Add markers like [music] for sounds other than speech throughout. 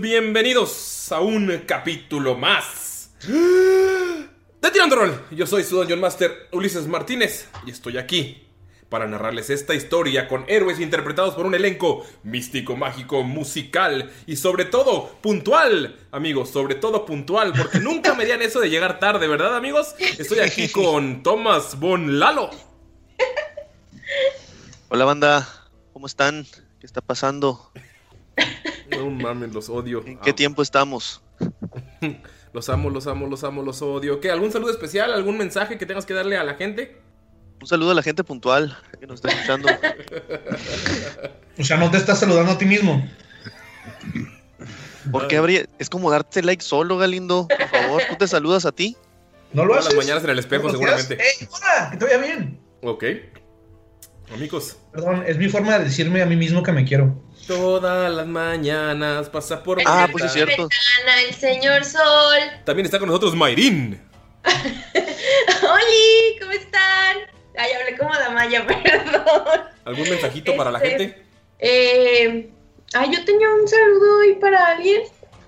Bienvenidos a un capítulo más de Tirando Roll. Yo soy su Dungeon Master Ulises Martínez y estoy aquí para narrarles esta historia con héroes interpretados por un elenco místico, mágico, musical y sobre todo puntual, amigos, sobre todo puntual, porque nunca me digan eso de llegar tarde, ¿verdad amigos? Estoy aquí [laughs] con Thomas Von Lalo. Hola banda, ¿cómo están? ¿Qué está pasando? No mames, los odio. ¿En qué tiempo estamos? [laughs] Los amo, los amo, los amo, los odio. ¿Qué? ¿Algún saludo especial? ¿Algún mensaje que tengas que darle a la gente? Un saludo a la gente puntual que nos está escuchando. O sea, no te estás saludando a ti mismo. ¿Por qué habría? Es como darte like solo, Galindo. Por favor, tú te saludas a ti. No lo haces. las mañanas en el espejo, seguramente. ¡Ey, hola! Que te vaya bien. Ok. Amigos. Perdón, es mi forma de decirme a mí mismo que me quiero. Todas las mañanas pasa por mi Ah, ventana. pues es cierto. Ana, el señor Sol. También está con nosotros Mayrin. [laughs] ¡Holi! ¿Cómo están? Ay, hablé como Damaya, [laughs] perdón. ¿Algún mensajito para la Este- gente? Eh, ay, yo tenía un saludo hoy para alguien.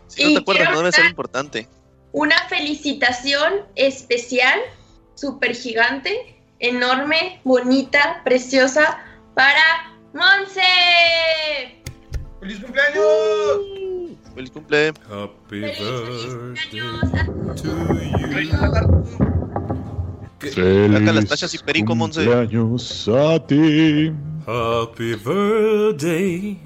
Si no Y te acuerdas, no debe ser importante. Una felicitación especial, súper gigante, enorme, bonita, preciosa, para Monse. ¡Feliz cumpleaños! Feliz cumple. Happy Feliz, feliz birthday cumpleaños. to you. Saca las tachas y perico, Monse. cumpleaños a ti. Happy birthday.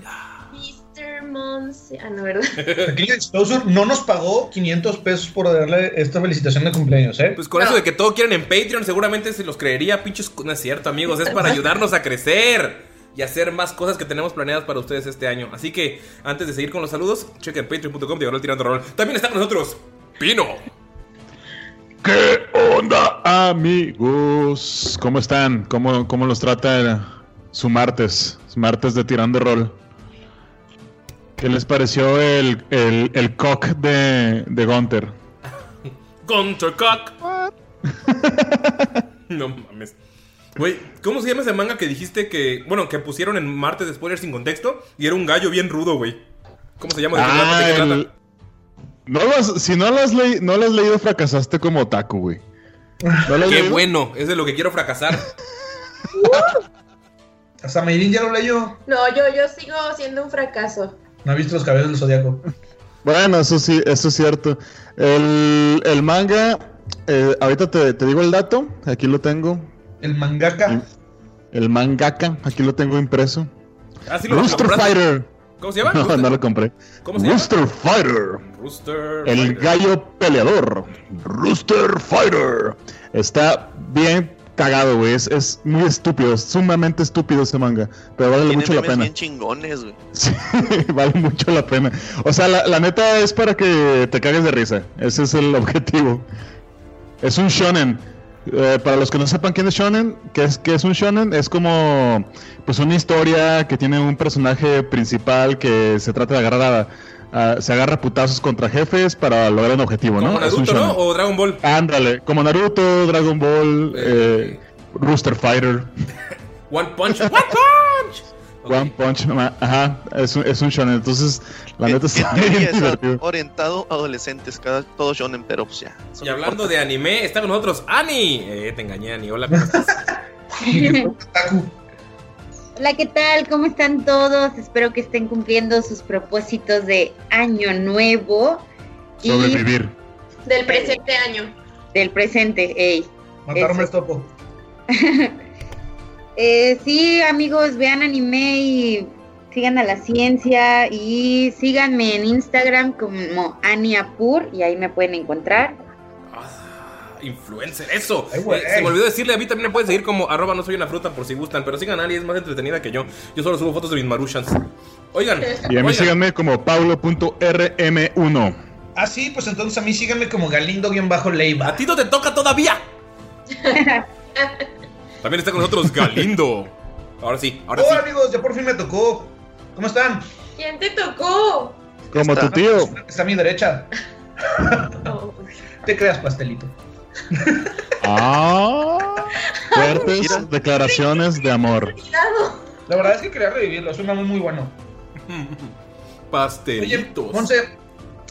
Monse. Ah, no, ¿verdad? [laughs] Pequeño disclosure, no nos pagó 500 pesos por darle esta felicitación de cumpleaños, ¿eh? Pues con No. eso de que todo quieren en Patreon, seguramente se los creería, pinches. No es cierto, amigos. Es para [laughs] ayudarnos a crecer y hacer más cosas que tenemos planeadas para ustedes este año. Así que antes de seguir con los saludos, chequen patreon.com diagonal tirando rol. También está con nosotros Pino. ¿Qué onda, amigos? ¿Cómo están? ¿Cómo, cómo los trata su martes? Su martes de tirando rol. ¿Qué les pareció el, el, el cock de, de Gunter? Gunter Cock. [laughs] no mames. Güey, ¿cómo se llama ese manga que dijiste que. Bueno, que pusieron en martes de spoilers sin contexto? Y era un gallo bien rudo, güey. ¿Cómo se llama? ¿De qué trata? ¿De qué Ah, trata? el- no lo has- si no lo, has leí- no lo has leído, fracasaste como otaku, güey. ¿No lo has Qué leído? bueno, es de lo que quiero fracasar. [laughs] Hasta Mayrin ya lo leyó. No, yo, yo sigo siendo un fracaso. No ha visto los cabellos del zodiaco. Bueno, eso sí, eso es cierto. El, el manga, eh, ahorita te, te digo el dato, aquí lo tengo. El mangaka. El mangaka, aquí lo tengo impreso. Ah, sí, lo, lo Rooster compraste. Fighter. ¿Cómo se llama? [laughs] No, Rooster- no lo compré. ¿Cómo se llama? Rooster Fighter. Rooster. El Fighter. gallo peleador. Rooster Fighter. Está bien cagado, güey. Es, es muy estúpido, es sumamente estúpido ese manga. Pero vale Tiene mucho la pena. bien chingones, güey. [laughs] Sí, vale mucho la pena. O sea, la, la neta es para que te cagues de risa. Ese es el [laughs] objetivo. Es un shonen. Eh, para los que no sepan quién es shonen, ¿qué es, qué es un shonen? Es como pues una historia que tiene un personaje principal que se trata de agarrar a, a- se agarra putazos contra jefes para lograr un objetivo, Como ¿no? Es un Naruto, ¿no? O Dragon Ball. Ándale, como Naruto, Dragon Ball, Eh. eh, Rooster Fighter. [laughs] One Punch. [laughs] One Punch. Ok. One Punch Man, ajá, es un, es un shonen, entonces la neta está bien divertido. orientado a adolescentes, cada, todo shonen, pero pues ya. Y hablando de anime, está con nosotros Ani. Eh, te engañé, Ani. Hola, ¿cómo estás? [laughs] Hola, ¿qué tal? ¿Cómo están todos? Espero que estén cumpliendo sus propósitos de año nuevo y Sobrevivir. Del presente año. del presente. Ey. Matar Eso. hombres topo. [laughs] Eh, sí, amigos, vean anime y sigan a la ciencia y síganme en Instagram como Aniapur y ahí me pueden encontrar. Influencer, eso. Ay. Eh, se me olvidó decirle, a mí también me pueden seguir como arroba no soy una fruta por si gustan. Pero sigan a Ani, es más entretenida que yo. Yo solo subo fotos de mis marushans. Oigan, Y a mí oigan, síganme como paulo.rm1. Ah, sí, pues entonces a mí síganme como Galindo-Leiva. a ti no te toca todavía. [laughs] También está con nosotros Galindo. Ahora sí, ahora sí. Hola amigos, ya por fin me tocó. ¿Cómo están? ¿Quién te tocó? Como está. tu tío. Está a mi derecha. Oh, [laughs] Te creas, pastelito. Ah, fuertes Mira. declaraciones de amor. La verdad es que quería revivirlo, suena muy, muy bueno. Oye, Pastelitos. Monse,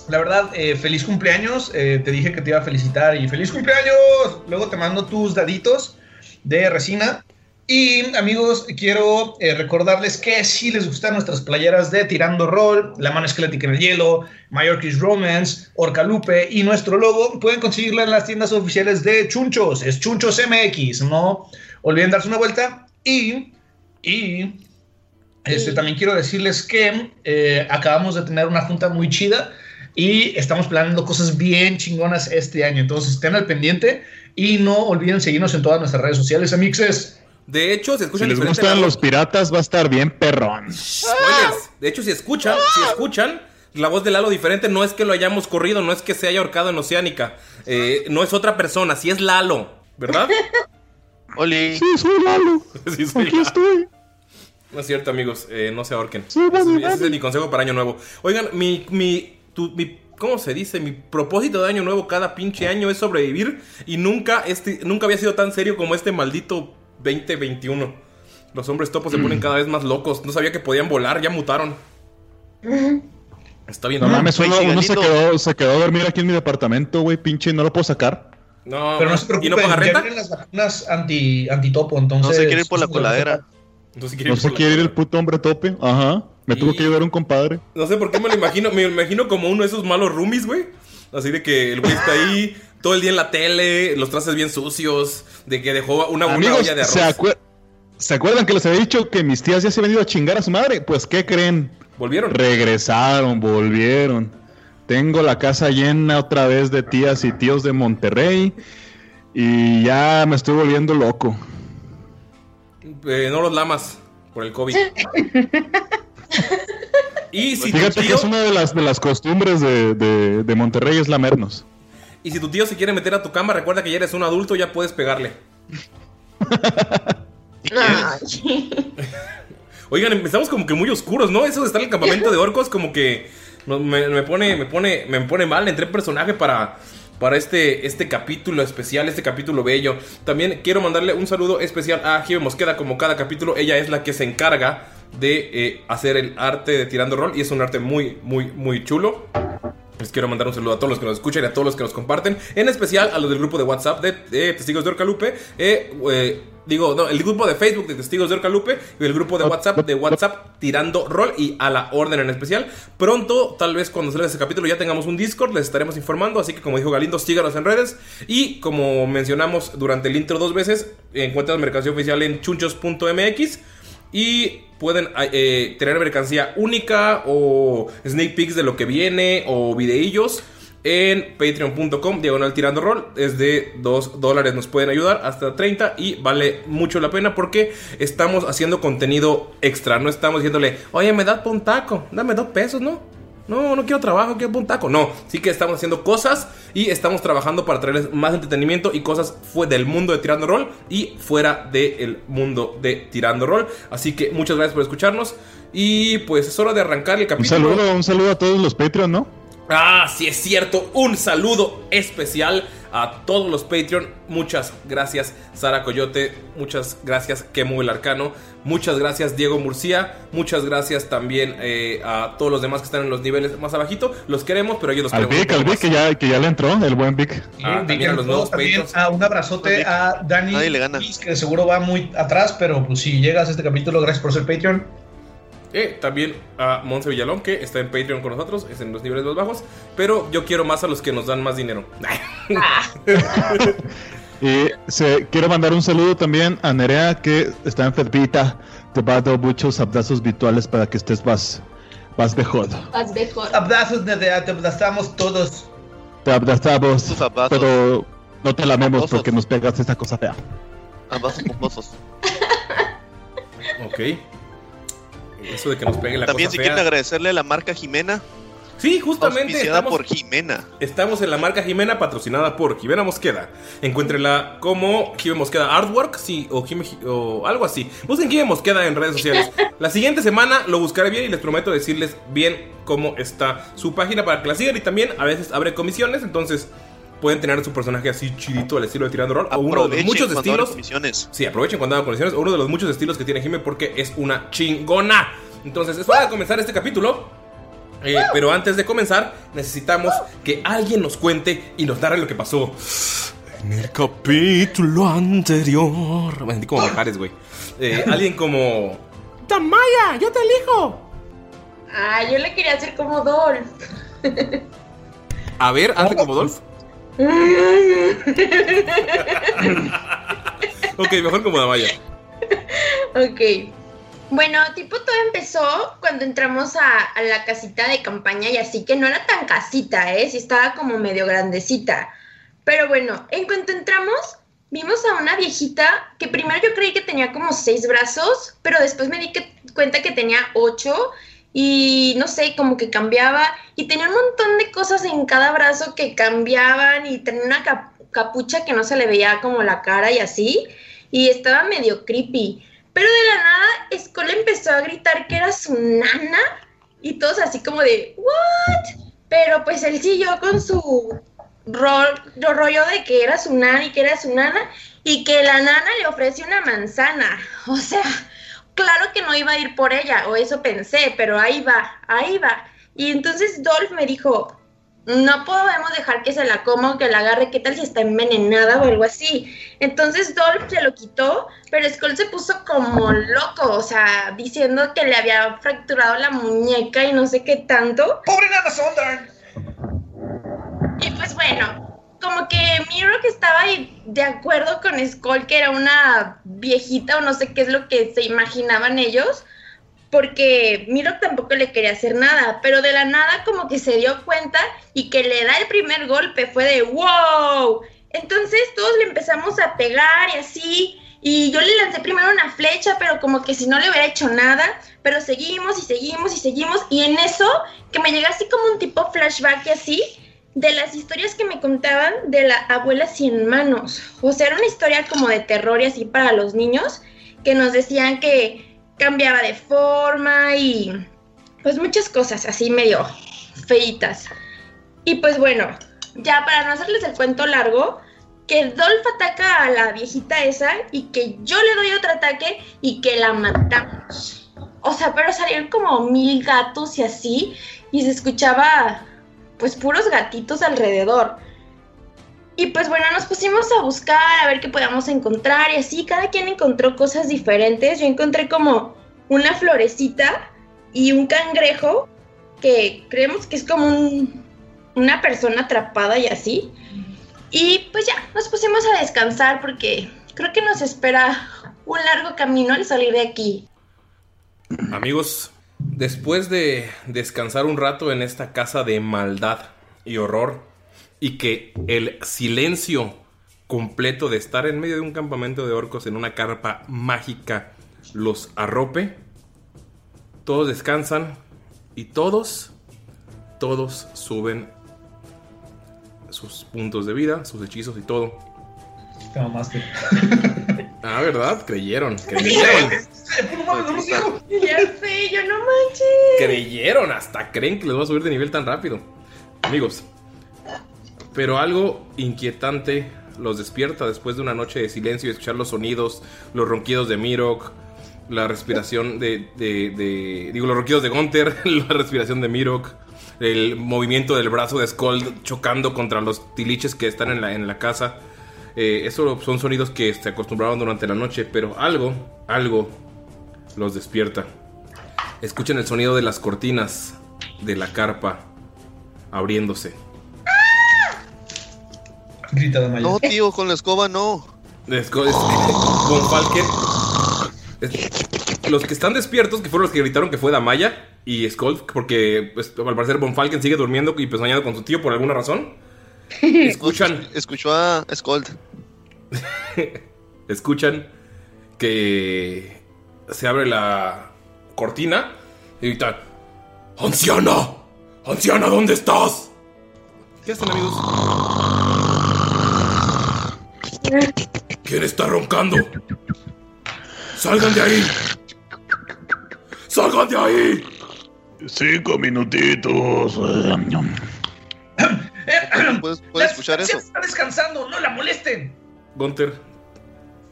la verdad, eh, feliz cumpleaños. eh, te dije que te iba a felicitar y feliz cumpleaños. Luego te mando tus daditos de resina. Y amigos, quiero eh, recordarles que si les gustan nuestras playeras de Tirando Roll, La Mano Esquelética en el Hielo, Mallorquis Romance, Orcalupe y nuestro logo, pueden conseguirla en las tiendas oficiales de Chunchos. Es Chunchos MX. No olviden darse una vuelta. Y, y este, también quiero decirles que eh, acabamos de tener una junta muy chida y estamos planeando cosas bien chingonas este año. Entonces estén al pendiente y no olviden seguirnos en todas nuestras redes sociales, amixes. De hecho, si Si escuchan les diferente gustan la los voz- piratas, va a estar bien perrón. Spoilers. De hecho, si escuchan, si escuchan la voz de Lalo diferente, no es que lo hayamos corrido, no es que se haya ahorcado en Oceánica. Eh, no es otra persona, sí es Lalo, ¿verdad? [laughs] Oli, Sí, soy Lalo. [laughs] Sí, soy Aquí Lalo. estoy. No es cierto, amigos, eh, no se ahorquen. Sí, ese, vale, es- ese vale. es mi consejo para Año Nuevo. Oigan, mi, mi, tu- mi- ¿cómo se dice? Mi propósito de Año Nuevo cada pinche año es sobrevivir y nunca, este, nunca había sido tan serio como este maldito 2021. Los hombres topos se ponen cada vez más locos. No sabía que podían volar, ya mutaron. Está bien. No uno, uno se, quedó, se quedó a dormir aquí en mi departamento, güey, pinche, y no lo puedo sacar. No, Pero no se ¿Y preocupen, no paga ya renta? vienen las vacunas anti, antitopo, entonces... no se quiere ir por la coladera. Entonces, ¿quiere No ir se quiere ir el cola? puto hombre tope. Ajá. Me tuvo Y- que llevar un compadre. No sé por qué me lo imagino. Me lo imagino como uno de esos malos roomies, güey. Así de que el güey está ahí [laughs] todo el día en la tele, los trastes bien sucios, de que dejó una, una Amigos, olla de arroz. ¿se, acuer- ¿se acuerdan que les había dicho que mis tías ya se habían ido a chingar a su madre? Pues, ¿qué creen? Volvieron. Regresaron, volvieron. Tengo la casa llena otra vez de tías y tíos de Monterrey. Y ya me estoy volviendo loco. Eh, no los lamas por el COVID. [laughs] y si Fíjate que es una de las, de las costumbres de, de- de Monterrey es lamernos. Y si tu tío se quiere meter a tu cama, recuerda que ya eres un adulto, ya puedes pegarle. [laughs] Oigan, empezamos como que muy oscuros, ¿no? Eso de estar en el campamento de orcos como que me, me pone me pone me pone mal, entré en personaje para para este, este capítulo especial, este capítulo bello. También quiero mandarle un saludo especial a Jive Mosqueda, como cada capítulo, ella es la que se encarga de eh, hacer el arte de Tirando Rol y es un arte muy, muy, muy chulo. Les quiero mandar un saludo a todos los que nos escuchan y a todos los que nos comparten, en especial a los del grupo de WhatsApp de, Testigos de Orcalupe. Eh, eh, digo, no, el grupo de Facebook de Testigos de Orcalupe y el grupo de WhatsApp de WhatsApp Tirando Rol y a la Orden en especial. Pronto, tal vez cuando salga ese capítulo, ya tengamos un Discord, les estaremos informando. Así que, como dijo Galindo, síganos en redes. Y como mencionamos durante el intro dos veces, encuentran mercancía oficial en chunchos.mx. Y pueden eh, tener mercancía única o sneak peeks de lo que viene o videillos en patreon.com diagonal tirando rol. Es de 2 dólares nos pueden ayudar hasta 30 y vale mucho la pena porque estamos haciendo contenido extra no estamos diciéndole oye me das un taco dame dos pesos no no, no quiero trabajo, quiero un taco. No, sí que estamos haciendo cosas y estamos trabajando para traerles más entretenimiento y cosas fue del mundo de Tirando Rol y fuera del mundo de Tirando Rol. Así que muchas gracias por escucharnos y pues es hora de arrancar el Un capítulo. saludo, un saludo a todos los Patreon, ¿no? Ah, sí es cierto. Un saludo especial a todos los Patreon. Muchas gracias, Sara Coyote. Muchas gracias, Kemu el Arcano. Muchas gracias, Diego Murcia. Muchas gracias también eh, a todos los demás que están en los niveles más abajito. Los queremos, pero ellos los Al queremos. Vic, un al Vic, que ya, que ya le entró, el buen Vic. Ah, también a los nuevos también Patreons. a un abrazote a Dani, Nadie le gana. Luis, que seguro va muy atrás, pero pues si llegas a este capítulo, gracias por ser Patreon. Eh, también a Monse Villalón, que está en Patreon con nosotros, es en los niveles más bajos. Pero yo quiero más a los que nos dan más dinero. [laughs] Y se, quiero mandar un saludo también a Nerea, que está enfermita. Te va a dar muchos abrazos virtuales para que estés más, más mejor. Abrazos, Nerea, te abrazamos todos. Te abrazamos, abrazos. pero no te lamemos Abrazos. porque nos pegas esta cosa fea. Abrazos pomposos. ok. Eso de que nos pegue la También cosa si fea. quieren agradecerle a la marca Jimena, Sí, justamente estamos, por Jimena. estamos en la marca Jimena, patrocinada por Jimena Mosqueda. Encuéntrenla como Jimena Mosqueda Artwork sí, o, Jime- o algo así. Busquen Jimena Mosqueda en redes sociales. [laughs] La siguiente semana lo buscaré bien y les prometo decirles bien cómo está su página para que la sigan. Y también a veces abre comisiones, entonces pueden tener su personaje así chidito al estilo de Tirando Rol. O uno de los muchos estilos. Sí, aprovechen cuando hagan condiciones. Uno de los muchos estilos que tiene Jime porque es una chingona. Entonces, es hora de comenzar este capítulo. Eh, pero antes de comenzar, necesitamos que alguien nos cuente y nos narre lo que pasó. En el capítulo anterior. Me sentí como Majares, güey. Eh, [laughs] alguien como. ¡Tamaya! ¡Yo te elijo! Ah, yo le quería hacer como Dolph. A ver, hazle como [laughs] Dolph. [laughs] Ok, mejor como Damaya. ok. Bueno, tipo todo empezó cuando entramos a, la casita de campaña y así que no era tan casita, ¿eh? Sí estaba como medio grandecita. Pero bueno, en cuanto entramos, vimos a una viejita que primero yo creí que tenía como seis brazos, pero después me di cuenta que tenía ocho y no sé, como que cambiaba y tenía un montón de cosas en cada brazo que cambiaban y tenía una cap- capucha que no se le veía como la cara y así y estaba medio creepy. Pero de la nada, Skull empezó a gritar que era su nana y todos así como de, ¿what? Pero pues él siguió con su ro- ro- rollo de que era su nana y que era su nana y que la nana le ofrece una manzana. [laughs] O sea, claro que no iba a ir por ella, o eso pensé, pero ahí va, ahí va. Y entonces Dolph me dijo, no podemos dejar que se la coma o que la agarre, ¿qué tal si está envenenada o algo así? Entonces Dolph se lo quitó, pero Skull se puso como loco, o sea, diciendo que le había fracturado la muñeca y no sé qué tanto. ¡Pobre Nana Sondern! Y pues bueno, como que Miro que estaba ahí de acuerdo con Skull, que era una viejita o no sé qué es lo que se imaginaban ellos, porque Miro tampoco le quería hacer nada, pero de la nada como que se dio cuenta y que le da el primer golpe, fue de wow. Entonces todos le empezamos a pegar y así, y yo le lancé primero una flecha, pero como que si no le hubiera hecho nada, pero seguimos y seguimos y seguimos, y en eso que me llega así como un tipo flashback y así, de las historias que me contaban de la abuela cien manos. O sea, era una historia como de terror y así para los niños, que nos decían que cambiaba de forma y pues muchas cosas así medio feitas. Y pues bueno, ya para no hacerles el cuento largo, que Dolph ataca a la viejita esa y que yo le doy otro ataque y que la matamos. O sea, pero salieron como mil gatos y así, y se escuchaba pues puros gatitos alrededor. Y pues bueno, nos pusimos a buscar, a ver qué podíamos encontrar y así, cada quien encontró cosas diferentes. Yo encontré como una florecita y un cangrejo que creemos que es como un- una persona atrapada y así. Y pues ya, nos pusimos a descansar porque creo que nos espera un largo camino al salir de aquí. Amigos, después de descansar un rato en esta casa de maldad y horror y que el silencio completo de estar en medio de un campamento de orcos en una carpa mágica los arrope, todos descansan y todos, todos suben sus puntos de vida, sus hechizos y todo. Te mamaste. [laughs] Ah, ¿verdad? Creyeron, creyeron. Ya sé, yo no manches. creyeron, hasta creen que les va a subir de nivel tan rápido. Amigos, pero algo inquietante los despierta después de una noche de silencio y escuchar los sonidos, los ronquidos de Mirok, la respiración de, de- de- digo, los ronquidos de Gunther, [laughs] la respiración de Mirok, el movimiento del brazo de Skold chocando contra los tiliches que están en la, en la casa. Eh, eso son sonidos que se acostumbraron durante la noche, pero algo, algo los despierta. Escuchan el sonido de las cortinas de la carpa abriéndose. Grita Damaya. No, tío, con la escoba no. Es, es- Von Falken. es- los que están despiertos, que fueron los que gritaron que fue Damaya y Skull, porque pues, al parecer Von Falken sigue durmiendo y pesoñando con su tío por alguna razón. [laughs] Escuchan. Escuchó a Skold. [laughs] escuchan que se abre la cortina y gritan: ¡Anciana! ¡Anciana, ¿dónde estás? ¿Qué hacen, amigos? ¿Quién está roncando? ¡Salgan de ahí! ¡Salgan de ahí! Cinco minutitos. ¿Puedes, puedes escuchar eso? Está descansando, no la molesten. Gunter,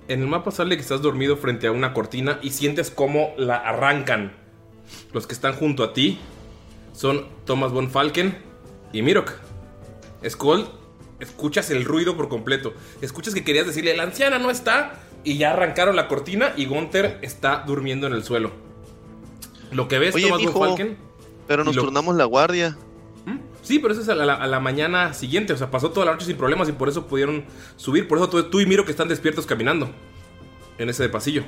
en el mapa sale que estás dormido frente a una cortina y sientes cómo la arrancan. Los que están junto a ti son Thomas von Falken y Mirok. Skull, escuchas el ruido por completo. Escuchas que querías decirle, la anciana no está. Y ya arrancaron la cortina y Gunther está durmiendo en el suelo. Lo que ves, Oye, Thomas mijo, von Falken. Pero nos lo- turnamos la guardia. Sí, pero eso es a la, a la mañana siguiente. O sea, pasó toda la noche sin problemas y por eso pudieron subir. Por eso tú, tú y Miro que están despiertos caminando en ese pasillo.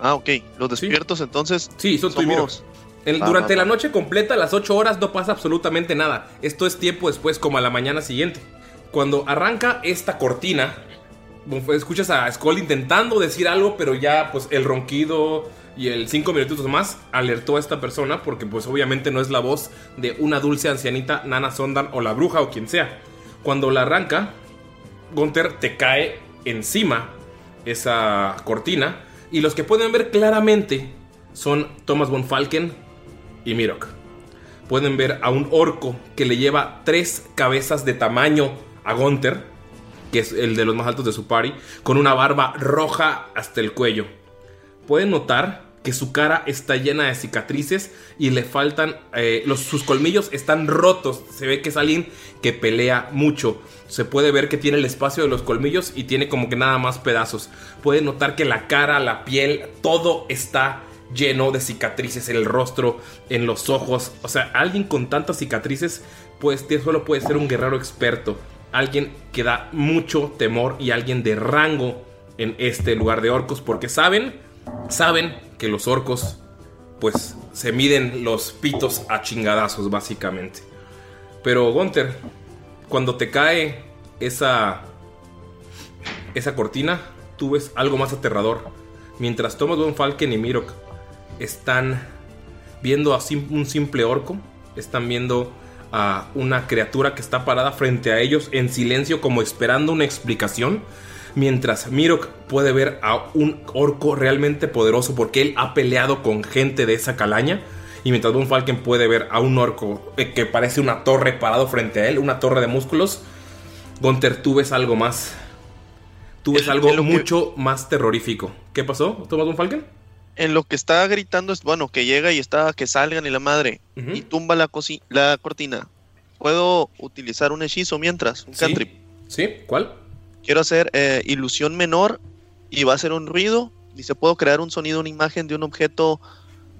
Ah, ok. Los despiertos entonces. Sí, son tú y Miro. somos- Va, durante va, la va. noche completa, las 8 horas, no pasa absolutamente nada. Esto es tiempo después, como a la mañana siguiente. Cuando arranca esta cortina, escuchas a Skull intentando decir algo, pero ya pues el ronquido y el 5 minutitos más alertó a esta persona porque pues obviamente no es la voz de una dulce ancianita, Nana Sondan o la bruja o quien sea. Cuando la arranca, Gunther te cae encima esa cortina y los que pueden ver claramente son Thomas von Falken y Mirok. Pueden ver a un orco que le lleva tres cabezas de tamaño a Gunther, que es el de los más altos de su party, con una barba roja hasta el cuello. Pueden notar que su cara está llena de cicatrices y le faltan, eh, los, sus colmillos están rotos. Se ve que es alguien que pelea mucho. Se puede ver que tiene el espacio de los colmillos y tiene como que nada más pedazos. Pueden notar que la cara, la piel, todo está lleno de cicatrices en el rostro, en los ojos. O sea, alguien con tantas cicatrices, pues solo puede ser un guerrero experto. Alguien que da mucho temor y alguien de rango en este lugar de orcos. Porque saben, saben que los orcos, pues se miden los pitos a chingadazos, básicamente. Pero Gunther, cuando te cae esa esa cortina, tú ves algo más aterrador. Mientras Thomas von Falken y Mirok están viendo a un simple orco, están viendo a una criatura que está parada frente a ellos en silencio como esperando una explicación. Mientras Mirok puede ver a un orco realmente poderoso porque él ha peleado con gente de esa calaña. Y mientras Von Falken puede ver a un orco eh, que parece una torre parado frente a él, una torre de músculos, Gunter, tú ves algo más. Tú ves El- algo el lo que- mucho más terrorífico. ¿Qué pasó, Tomás Von Falken? En lo que está gritando es, bueno, que llega y está, que salgan y la madre. Y tumba la, la cortina. ¿Puedo utilizar un hechizo mientras? Un Sí. cantrip. ¿Sí? ¿Cuál? Quiero hacer eh, ilusión menor y va a hacer un ruido. Dice, puedo crear un sonido, una imagen de un objeto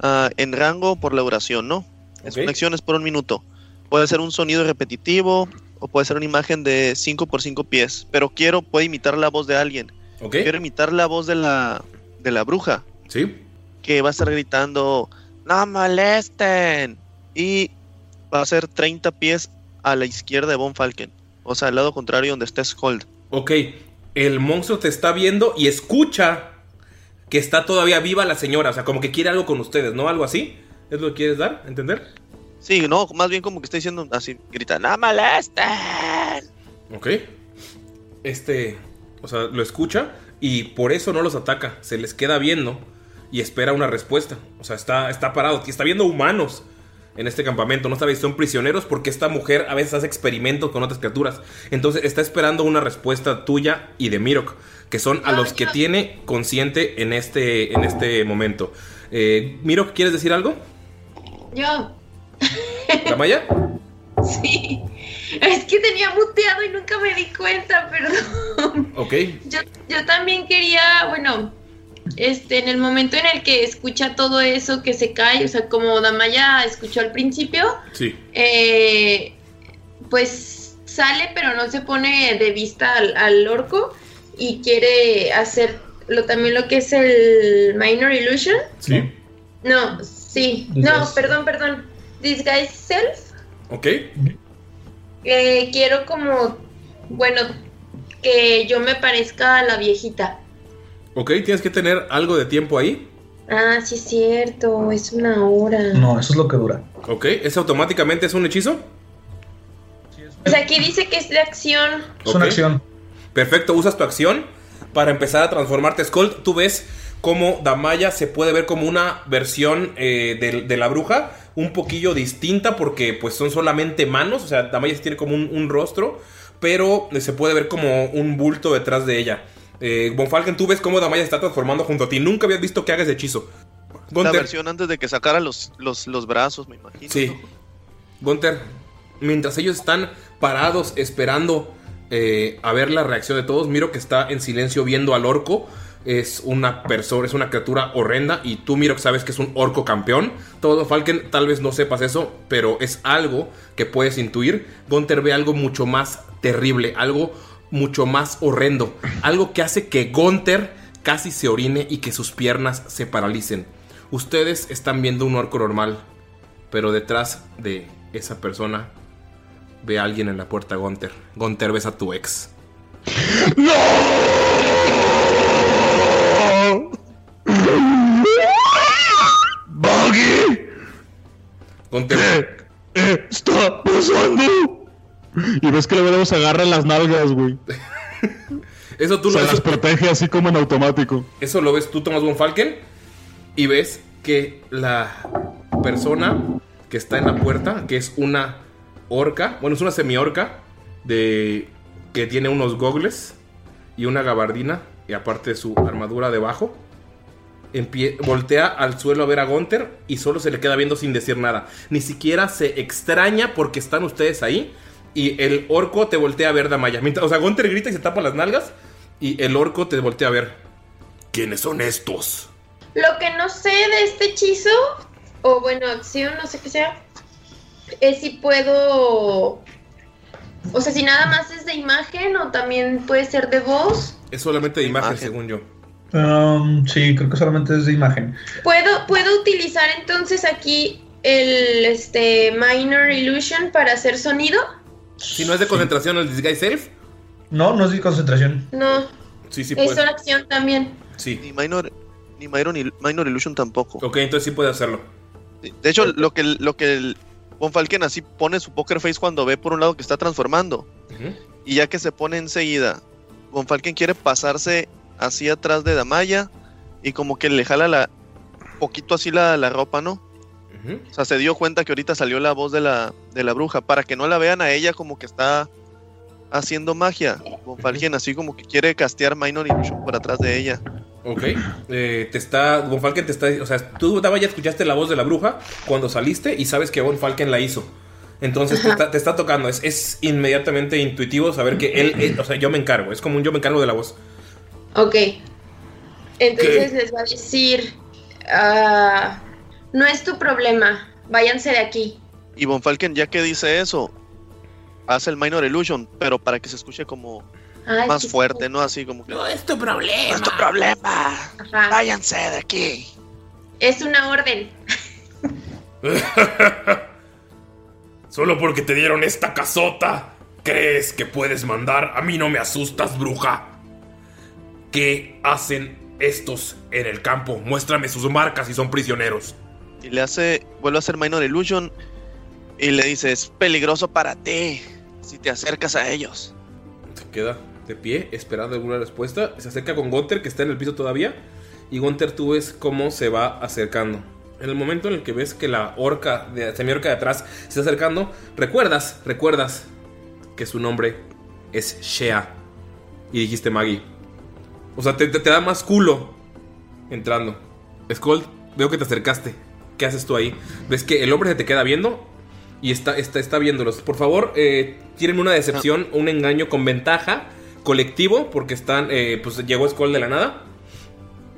ah, en rango por la duración, ¿no? Es Ok. una acción, es por un minuto. Puede ser un sonido repetitivo o puede ser una imagen de 5 por 5 pies. Pero quiero, puede imitar la voz de alguien. ¿Ok? Quiero imitar la voz de la, de la bruja ¿Sí? que va a estar gritando, no molesten. Y va a ser 30 pies a la izquierda de Von Falken. O sea, al lado contrario donde está Skold. Ok. El monstruo te está viendo y escucha que está todavía viva la señora. O sea, como que quiere algo con ustedes, ¿no? Algo así. ¿Es lo que quieres dar? ¿Entender? Sí, no, más bien como que está diciendo así, grita, no molesten. Ok. Este, o sea, lo escucha y por eso no los ataca. Se les queda viendo y espera una respuesta. O sea, está, está parado. Está viendo humanos en este campamento. No sabe si son prisioneros porque esta mujer a veces hace experimentos con otras criaturas. Entonces está esperando una respuesta tuya y de Mirok, que son a los que tiene consciente en este, en este momento. Eh, Mirok, ¿quieres decir algo? Yo, ¿Damaya? [laughs] sí. Es que tenía muteado y nunca me di cuenta, [laughs] perdón. Ok. Yo, yo también quería, bueno, este, en el momento en el que escucha todo eso que se cae, o sea, como Damaya escuchó al principio, Sí. eh, pues sale pero no se pone de vista al, al orco y quiere hacer lo, también lo que es el Minor Illusion. Sí. No, sí, no, perdón, perdón. Disguise Self. Ok. Eh, quiero como, bueno, que yo me parezca a la viejita. Ok, tienes que tener algo de tiempo ahí. Ah, sí es cierto, es una hora. No, eso es lo que dura. Ok, ¿es automáticamente es un hechizo? O sea, aquí dice que es de acción. Es una acción. Perfecto, usas tu acción para empezar a transformarte. Skull, tú ves cómo Damaya se puede ver como una versión eh, de, de la bruja, un poquillo distinta porque pues son solamente manos, o sea, Damaya tiene como un, un rostro, pero se puede ver como un bulto detrás de ella. Eh, Von Falken, tú ves cómo Damaya está transformando junto a ti. Nunca habías visto que hagas hechizo. La versión antes de que sacara los, los, los brazos, me imagino. Sí. Gunter, mientras ellos están parados esperando eh, a ver la reacción de todos, miro que está en silencio viendo al orco. Es una persona, es una criatura horrenda y tú miro que sabes que es un orco campeón. Todo Falken, tal vez no sepas eso, pero es algo que puedes intuir. Gunter ve algo mucho más terrible, algo mucho más horrendo, algo que hace que Gunter casi se orine y que sus piernas se paralicen. Ustedes están viendo un orco normal, pero detrás de esa persona ve a alguien en la puerta Gunter. Gunter ves a tu ex. ¡Buggy! Gunter, ¿Qué está pasando? Y ves que luego se agarra las nalgas, güey. eso tú Se lo las eso, protege así como en automático. eso lo ves tú, Thomas Von Falken, y ves que la persona que está en la puerta, que es una orca, bueno, es una semi-orca, de, que tiene unos gogles y una gabardina, y aparte su armadura debajo, empie- voltea al suelo a ver a Gunter y solo se le queda viendo sin decir nada. Ni siquiera se extraña porque están ustedes ahí. Y el orco te voltea a ver, Damaya. Mientras, o sea, Gunter grita y se tapa las nalgas. Y el orco te voltea a ver. ¿Quiénes son estos? Lo que no sé de este hechizo, o bueno, acción, no sé qué sea, es si puedo. O sea, si nada más es de imagen o también puede ser de voz. Es solamente de imagen, Imagen. según yo. Um, sí, creo que solamente es de imagen. ¿Puedo, puedo utilizar entonces aquí el este Minor Illusion para hacer sonido? Si no es de concentración el Disguise Self, No, no es de concentración. No, sí, sí es puede. una acción también. Sí. Ni Minor, ni Minor, Minor Illusion tampoco. Ok, entonces sí puede hacerlo. De hecho, lo que, lo que el Von Falken así pone su poker face cuando ve por un lado que está transformando. Y ya que se pone enseguida, Von Falken quiere pasarse así atrás de Damaya y como que le jala la poquito así la, la ropa, ¿no? O sea, se dio cuenta que ahorita salió la voz de la, de la bruja para que no la vean a ella como que está haciendo magia. Von Falken así como que quiere castear Minor Illusion por atrás de ella. Ok. Eh, te está. Von Falken te está. O sea, tú Daba, ya escuchaste la voz de la bruja cuando saliste y sabes que Von Falken la hizo. Entonces te está, te está tocando. Es, es inmediatamente intuitivo saber que él, él- O sea, yo me encargo. Es como un yo me encargo de la voz. Ok. Entonces les va a decir, ah, no es tu problema, váyanse de aquí. Y Von Falken, ya que dice eso, hace el Minor Illusion, pero para que se escuche como Ay, más fuerte, ¿no? Así como que. No es tu problema. No es tu problema. Ajá. Váyanse de aquí. Es una orden. [laughs] Solo porque te dieron esta casota, ¿crees que puedes mandar? A mí no me asustas, bruja. ¿Qué hacen estos en el campo? Muéstrame sus marcas si son prisioneros. Y le hace. Vuelve a hacer Minor Illusion. Y le dice: Es peligroso para ti si te acercas a ellos. Se queda de pie esperando alguna respuesta. Se acerca con Gunter que está en el piso todavía. Y Gunter tú ves cómo se va acercando. En el momento en el que ves que la orca, de, semiorca de atrás, se está acercando, recuerdas, recuerdas que su nombre es Shea. Y dijiste Maggie. O sea, te, te- da más culo entrando. Skull, veo que te acercaste. ¿Qué haces tú ahí? Ves que el hombre se te queda viendo y está, está, está viéndolos. Por favor, eh, tienen una decepción, un engaño con ventaja colectivo, porque están, eh, pues llegó Skull de la nada.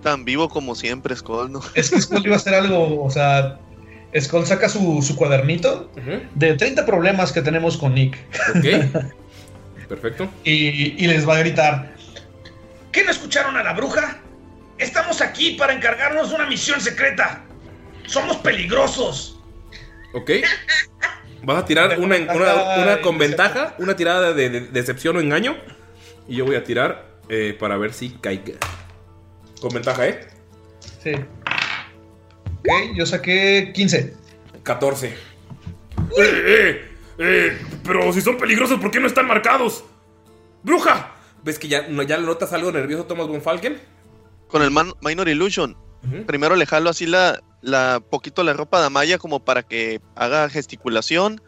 Tan vivo como siempre, Skull, ¿no? Es que Skull iba a hacer algo, o sea, Skull saca su, su cuadernito de 30 problemas que tenemos con Nick. Ok. [laughs] Perfecto. Y, y les va a gritar, ¿qué no escucharon a la bruja? Estamos aquí para encargarnos de una misión secreta. Somos peligrosos. Ok. Vas a tirar una, una- una con ventaja, una tirada de, de- decepción o engaño. Y yo voy a tirar eh, para ver si caiga. Con ventaja, ¿eh? Sí. Ok, yo saqué 15. 14. ¡Eh, eh! ¡Eh! Pero si son peligrosos, ¿por qué no están marcados? ¡Bruja! ¿Ves que ya, no, ya le notas algo nervioso Thomas Von Falken? Con el man- Minor Illusion. Primero le jalo así la, la poquito la ropa de Amaya como para que haga gesticulación.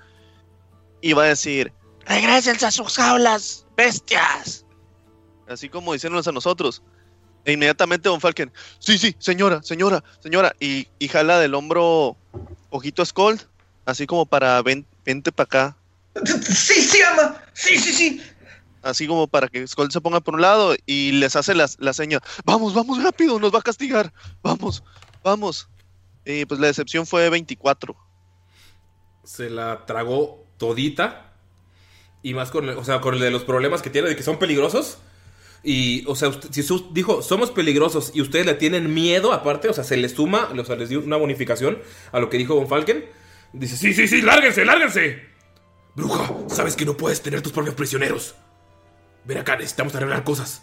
Y va a decir: ¡Regrésense a sus jaulas, bestias! Así como diciéndonos a nosotros. E inmediatamente Don Falken, sí, sí, señora, señora, señora. Y, y jala del hombro Ojito Scold, así como para ven, vente para acá. Sí, sí, ama. Sí, sí, sí. Así como para que Skull se ponga por un lado y les hace la, la seña, vamos, vamos rápido, nos va a castigar, vamos, vamos. Y pues la decepción fue 24. Se la tragó todita. Y más con, el- o sea, con el de los problemas que tiene de que son peligrosos. Y, o sea, usted- si su- dijo, somos peligrosos y ustedes le tienen miedo aparte, o sea, se les suma, o sea, les dio una bonificación a lo que dijo Von Falken. Dice, sí, sí, sí, lárguense, lárguense. Bruja, sabes que no puedes tener tus propios prisioneros. Ven acá, necesitamos arreglar cosas.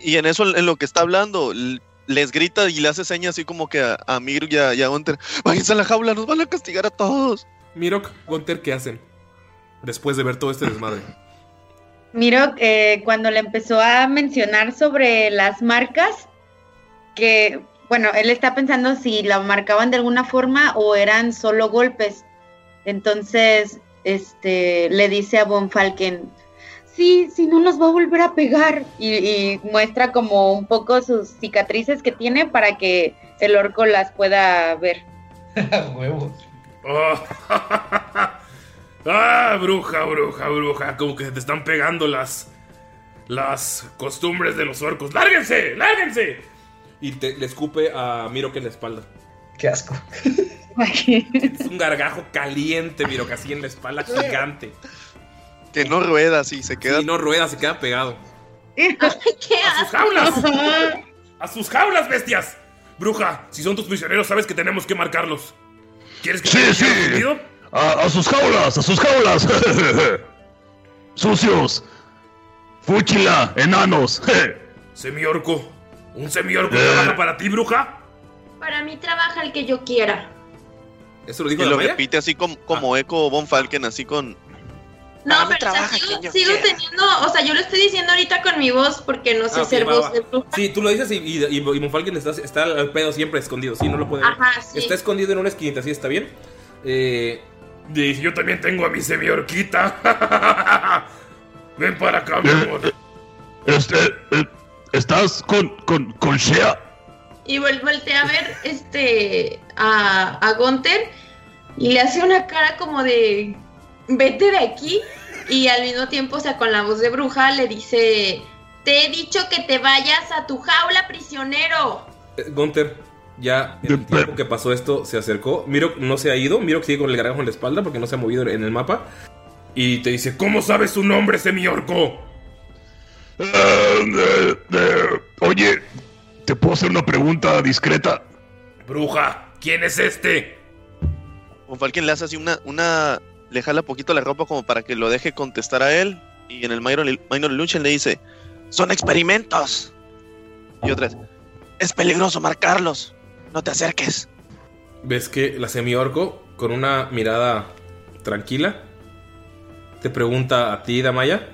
Y en eso, en lo que está hablando, les grita y le hace señas así como que a, a Mir y a, y a Gunter, váyanse a la jaula, nos van a castigar a todos. Mirok, Gunter, ¿qué hacen? Después de ver todo este desmadre. Miro eh, cuando le empezó a mencionar sobre las marcas, que, bueno, él está pensando si la marcaban de alguna forma o eran solo golpes. Entonces, este, le dice a Von Falken, sí, si no los va a volver a pegar. Y, y muestra como un poco sus cicatrices que tiene para que el orco las pueda ver. [laughs] Huevos. [laughs] Ah, bruja, bruja, bruja. Como que se te están pegando las. Las costumbres de los orcos. ¡Lárguense! ¡Lárguense! Y te, le escupe a Miro que en la espalda. Qué asco. Es un gargajo caliente, Miro, que así en la espalda [laughs] gigante. Que no rueda así, se queda. Y no rueda, se queda pegado. ¡Qué ¡A sus jaulas! ¡A sus jaulas, bestias! Bruja, si son tus prisioneros, sabes que tenemos que marcarlos. ¿Quieres que Sí, te sí. A, a sus jaulas, a sus jaulas. [laughs] Sucios. Fúchila, enanos. [laughs] Semiorco. ¿Un semiorco Eh. trabaja para ti, bruja? Para mí trabaja el que yo quiera. ¿Eso lo Y dijo la lo Maya? repite así como, como eco Von Falken, así con. No, pero o sea, trabaja sigo, yo sigo teniendo, o sea, yo lo estoy diciendo ahorita con mi voz porque no sé Ah, ser va, voz va. de bruja. Sí, tú lo dices y, y, y, y Monfalken está, está al pedo siempre escondido. Sí, no lo puede ver. Ajá, sí. Está escondido en una esquinita, sí, está bien. Eh, dice, yo también tengo a mi semiorquita. [laughs] Ven para acá, mi amor. Este, eh, ¿estás con, con, con Shea? Y vol- voltea a ver este a, a Gunther y le hace una cara como de vete de aquí. Y al mismo tiempo, o sea, con la voz de bruja, le dice: Te he dicho que te vayas a tu jaula, prisionero. Eh, Gunther, ya en el tiempo que pasó esto se acercó. Miro no se ha ido. Miro que sigue con el gargajo en la espalda porque no se ha movido en el mapa. Y te dice: ¿Cómo sabes su nombre, semiorco? Eh, oye, ¿te puedo hacer una pregunta discreta? Bruja, ¿quién es este? Von Falken le hace así una, una. Le jala poquito la ropa como para que lo deje contestar a él. Y en el Minor, Minor le dice: Son experimentos. Y otra vez: Es peligroso marcarlos. No te acerques. Ves que la semiorco, con una mirada tranquila, te pregunta a ti, Damaya: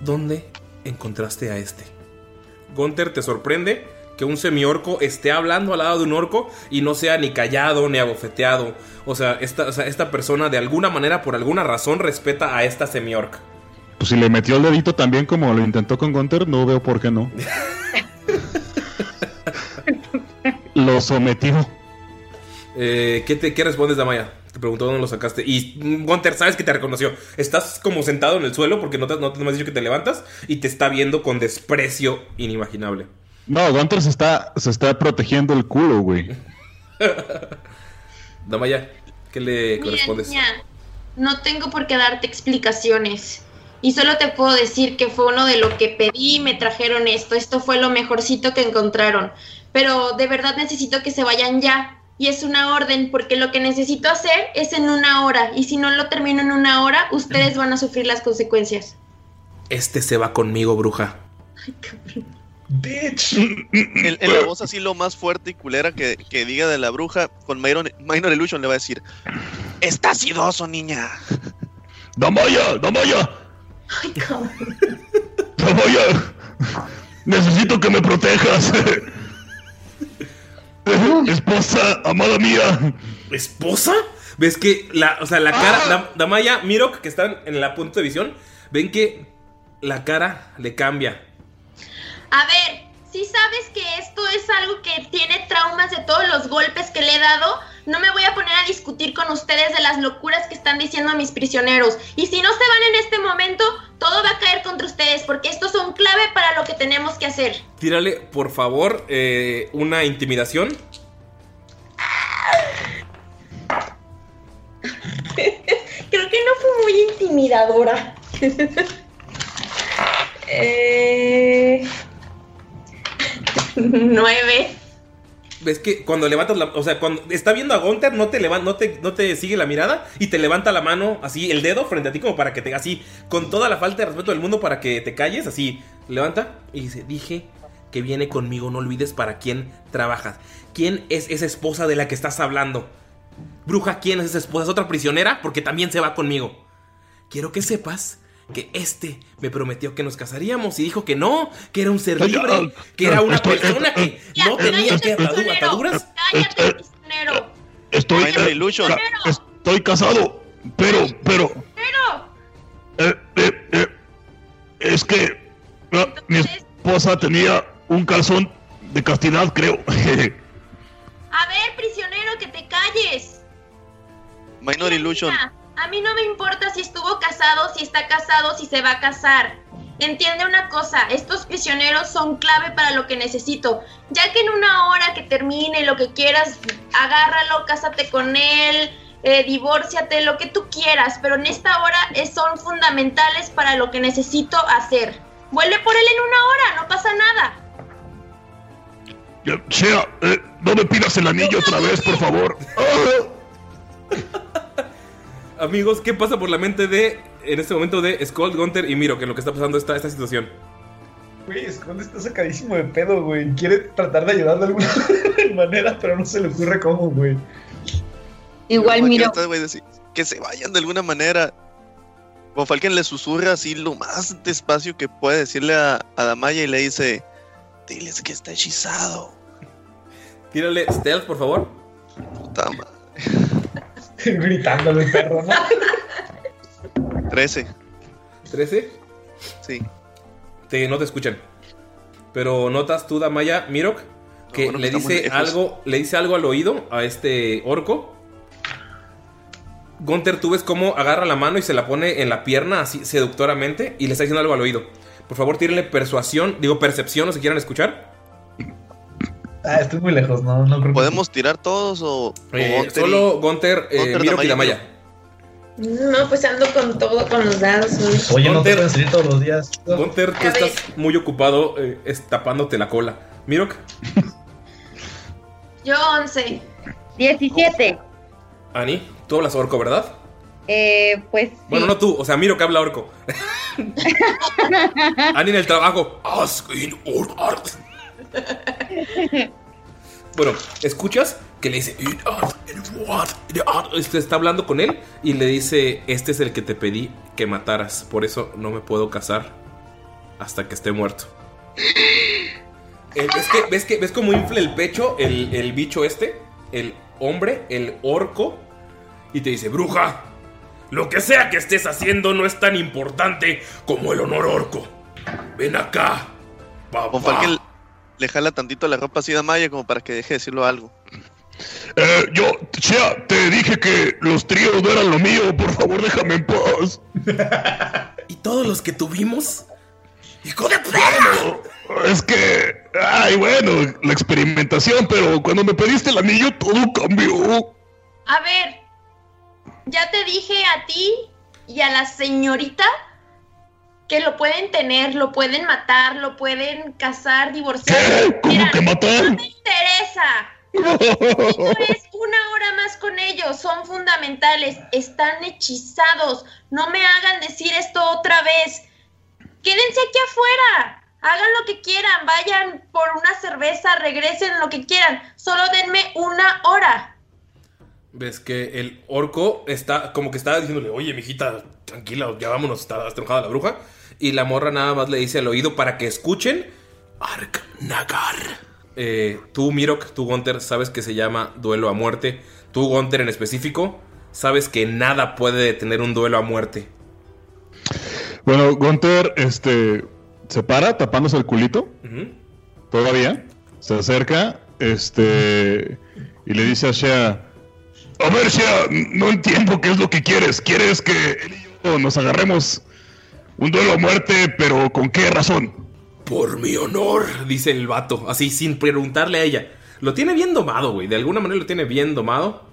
¿Dónde encontraste a este? Gunther te sorprende que un semiorco esté hablando al lado de un orco y no sea ni callado ni abofeteado. O sea, esta, o sea, esta persona de alguna manera, por alguna razón, respeta a esta semiorca. Pues si le metió el dedito también como lo intentó con Gunter, no veo por qué no. [laughs] lo sometió. Eh, ¿qué, te, ¿Qué respondes, Damaya? Te preguntó dónde lo sacaste. Y Gunter, sabes que te reconoció. Estás como sentado en el suelo porque no te, no te has dicho que te levantas y te está viendo con desprecio inimaginable. No, Gunter se está, se está protegiendo el culo, güey. [laughs] Damaya, ¿qué le Mira, correspondes? niña, no tengo por qué darte explicaciones. Y solo te puedo decir que fue uno de lo que pedí y me trajeron esto. Esto fue lo mejorcito que encontraron. Pero de verdad necesito que se vayan ya. Y es una orden, porque lo que necesito hacer es en una hora. Y si no lo termino en una hora, ustedes van a sufrir las consecuencias. Este se va conmigo, bruja. Bitch. En, en la voz así lo más fuerte y culera que, que diga de la bruja, con Minor, Minor Illusion le va a decir: Estás idoso, niña. ¡Damaya! ¡Damaya! ¡Damaya! Necesito que me protejas. Esposa, amada mía. ¿Esposa? ¿Ves que la, o sea, la cara, Dam- Damaya, Mirok, que están en la punto de visión, ven que la cara le cambia. A ver, si sabes que esto es algo que tiene traumas de todos los golpes que le he dado, no me voy a poner a discutir con ustedes de las locuras que están diciendo a mis prisioneros. Y si no se van en este momento, todo va a caer contra ustedes, porque estos son clave para lo que tenemos que hacer. Tírale, por favor, eh, una intimidación. [laughs] Creo que no fue muy intimidadora. [laughs] eh... [laughs] Nueve. Ves que cuando levantas la. O sea, cuando está viendo a Gunter, no te, levanta, no, te, no te sigue la mirada y te levanta la mano, así, el dedo frente a ti, como para que te. Así, con toda la falta de respeto del mundo, para que te calles, así. Levanta y dice: Dije que viene conmigo, no olvides para quién trabajas. ¿Quién es esa esposa de la que estás hablando? Bruja, ¿quién es esa esposa? ¿Es otra prisionera? Porque también se va conmigo. Quiero que sepas que este me prometió que nos casaríamos y dijo que no, que era un ser libre, que era una estoy- persona que no tenía que atadu- ataduras. Cállate, prisionero. Estoy, Minor Illusion. ca- estoy casado, pero, pero, Pero, eh, eh, eh, es que ah, mi esposa tenía un calzón de castidad, creo. [laughs] a ver, prisionero, que te calles. Minor Illusion. Mira, A mí no me importa si estuvo casado, si está casado, si se va a casar. Entiende una cosa, estos prisioneros son clave para lo que necesito. Ya que en una hora que termine lo que quieras, agárralo, cásate con él, eh, divórciate, lo que tú quieras. Pero en esta hora son fundamentales para lo que necesito hacer. Vuelve por él en una hora, no pasa nada. Shea, eh, no me pidas el anillo otra vez, por favor. [laughs] Amigos, ¿qué pasa por la mente de, en este momento, de Skull, Gunter y Miro, que lo que está pasando esta, esta situación? Güey, Skull está sacadísimo de pedo, güey. Quiere tratar de ayudar de alguna [laughs] manera, pero no se le ocurre cómo, güey. Igual Von miro. Falken está, güey, decir, que se vayan de alguna manera. Von Falken le susurra así lo más despacio que puede decirle a, a Damaya y le dice: Diles que está hechizado. Tírale stealth, por favor. Puta madre. [laughs] Gritándole, perro, ¿no? [laughs] 13. 13. Sí. Te, no te escuchan. Pero notas tú, Damaya, Mirok, que bueno le dice algo, le dice algo al oído a este orco. Gunter, tú ves cómo agarra la mano y se la pone en la pierna así seductoramente y le está diciendo algo al oído. Por favor, tírenle persuasión, digo percepción o si quieran escuchar. Ah, estoy muy lejos, no, no creo que- ¿Podemos tirar todos o, o Eh, Gunter y- solo Gunter, eh, Gunter, Mirok y Damaya, Damaya. No, pues ando con todo, con los dados. hoy. Oye, no te Gunter. pueden salir todos los días. Gunter, tú estás muy ocupado eh, tapándote la cola. Mirok, [laughs] Yo 11. 17. Ani, tú hablas orco, ¿verdad? Eh, pues sí. Bueno, no tú, o sea, Mirok habla orco. [laughs] Ani en el trabajo. Ask in order. [laughs] Bueno, escuchas que le dice. "In art, in what, in art". Este está hablando con él y le dice: Este es el que te pedí que mataras. Por eso no me puedo casar hasta que esté muerto. [gasps] ¿Ves que, ves que ves cómo infla el pecho el, el bicho este? El hombre, el orco. Y te dice: Bruja, lo que sea que estés haciendo no es tan importante como el honor orco. Ven acá, papá. Le jala tantito la ropa así de Maya como para que deje de decirlo algo. Eh, yo, Chea, te dije que los tríos no eran lo mío. Por favor, déjame en paz. [laughs] ¿Y todos los que tuvimos? ¡Hijo de perra! Es que, ay, bueno, la experimentación, pero cuando me pediste el anillo todo cambió. A ver, ya te dije a ti y a la señorita que lo pueden tener, lo pueden matar, lo pueden casar, divorciar. ¿Qué? ¿Cómo Mira, que matar? No me interesa. Esto [laughs] es una hora más con ellos, son fundamentales, están hechizados. No me hagan decir esto otra vez. Quédense aquí afuera. Hagan lo que quieran, vayan por una cerveza, regresen lo que quieran. Solo denme una hora. Ves que el orco está como que está diciéndole, oye, mijita, tranquila, ya vámonos, está, enojada la bruja. Y la morra nada más le dice al oído para que escuchen. Ark Nagar. Eh, tú, Mirok, tú, Gunter, sabes que se llama duelo a muerte. Tú, Gunter, en específico, sabes que nada puede detener un duelo a muerte. Bueno, Gunter, este, se para tapándose el culito. Todavía. Se acerca, este, y le dice a Shea, a ver, Shea, no entiendo qué es lo que quieres. ¿Quieres que nos agarremos un duelo a muerte, pero con qué razón? Por mi honor, dice el vato, así sin preguntarle a ella. Lo tiene bien domado, güey. De alguna manera lo tiene bien domado.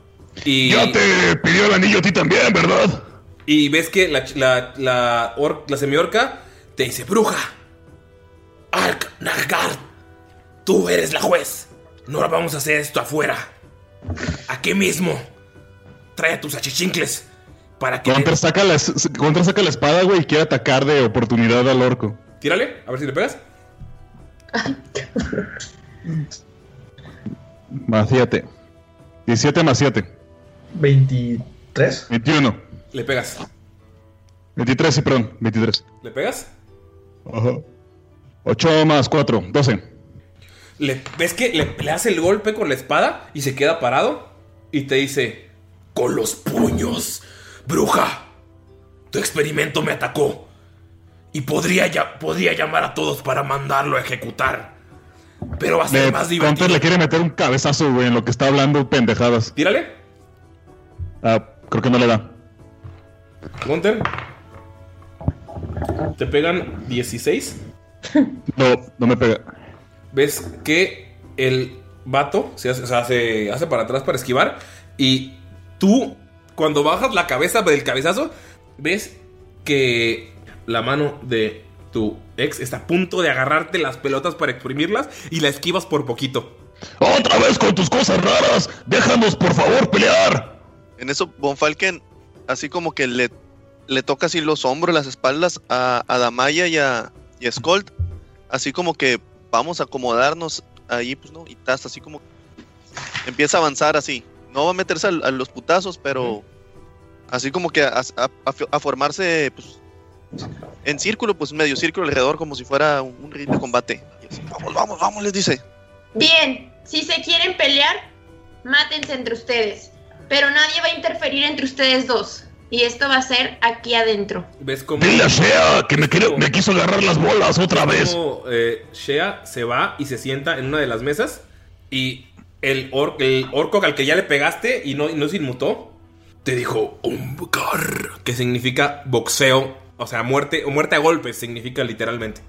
Y. Ya te pidió el anillo a ti también, ¿verdad? Y ves que la, la, la, or- la semiorca te dice: Bruja, Ark Nagar, tú eres la juez. No vamos a hacer esto afuera. Aquí mismo. Trae a tus achichincles para que. Gunter saca, la, Gunter saca la espada, güey, y quiere atacar de oportunidad al orco. Tírale, a ver si le pegas. [laughs] Más 7. 17 más 7. 23. 21. Le pegas. 23, sí, perdón. 23. ¿Le pegas? Ajá. 8 más 4. 12. Le, ¿Ves que le, le hace el golpe con la espada y se queda parado? Y te dice, con los puños, bruja, tu experimento me atacó. Y podría, ya, podría llamar a todos para mandarlo a ejecutar. Pero va a ser Le, más divertido. Gunter le quiere meter un cabezazo, güey, en lo que está hablando pendejadas. Tírale, Ah, creo que no le da. Gunter. Te pegan 16. [laughs] No, no me pega. ves que el vato se hace, o sea, se hace para atrás para esquivar y tú cuando bajas la cabeza del cabezazo ves que la mano de tu ex está a punto de agarrarte las pelotas para exprimirlas y la esquivas por poquito. ¡Otra vez con tus cosas raras! ¡Déjanos, por favor, pelear! En eso, Von Falken, así como que le, le toca así los hombros, las espaldas a, a Damaya y a, y a. Así como que vamos a acomodarnos ahí, pues no, y tas, así como empieza a avanzar así. No va a meterse al- a, los putazos, pero así como que a, a- a- a formarse pues, en círculo, pues medio círculo alrededor, como si fuera un, un ring de combate. Y así, vamos, vamos, vamos, les dice. Bien, si se quieren pelear, mátense entre ustedes. Pero nadie va a interferir entre ustedes dos. Y esto va a ser aquí adentro. ¿Ves cómo? Dile a Shea que me, quiero- me quiso agarrar las bolas otra vez. Eh, Shea se va y se sienta en una de las mesas. Y el, or- el orco al que ya le pegaste y no, y no se inmutó, te dijo Umbkar, que significa boxeo. O sea, muerte, o muerte a golpes significa literalmente.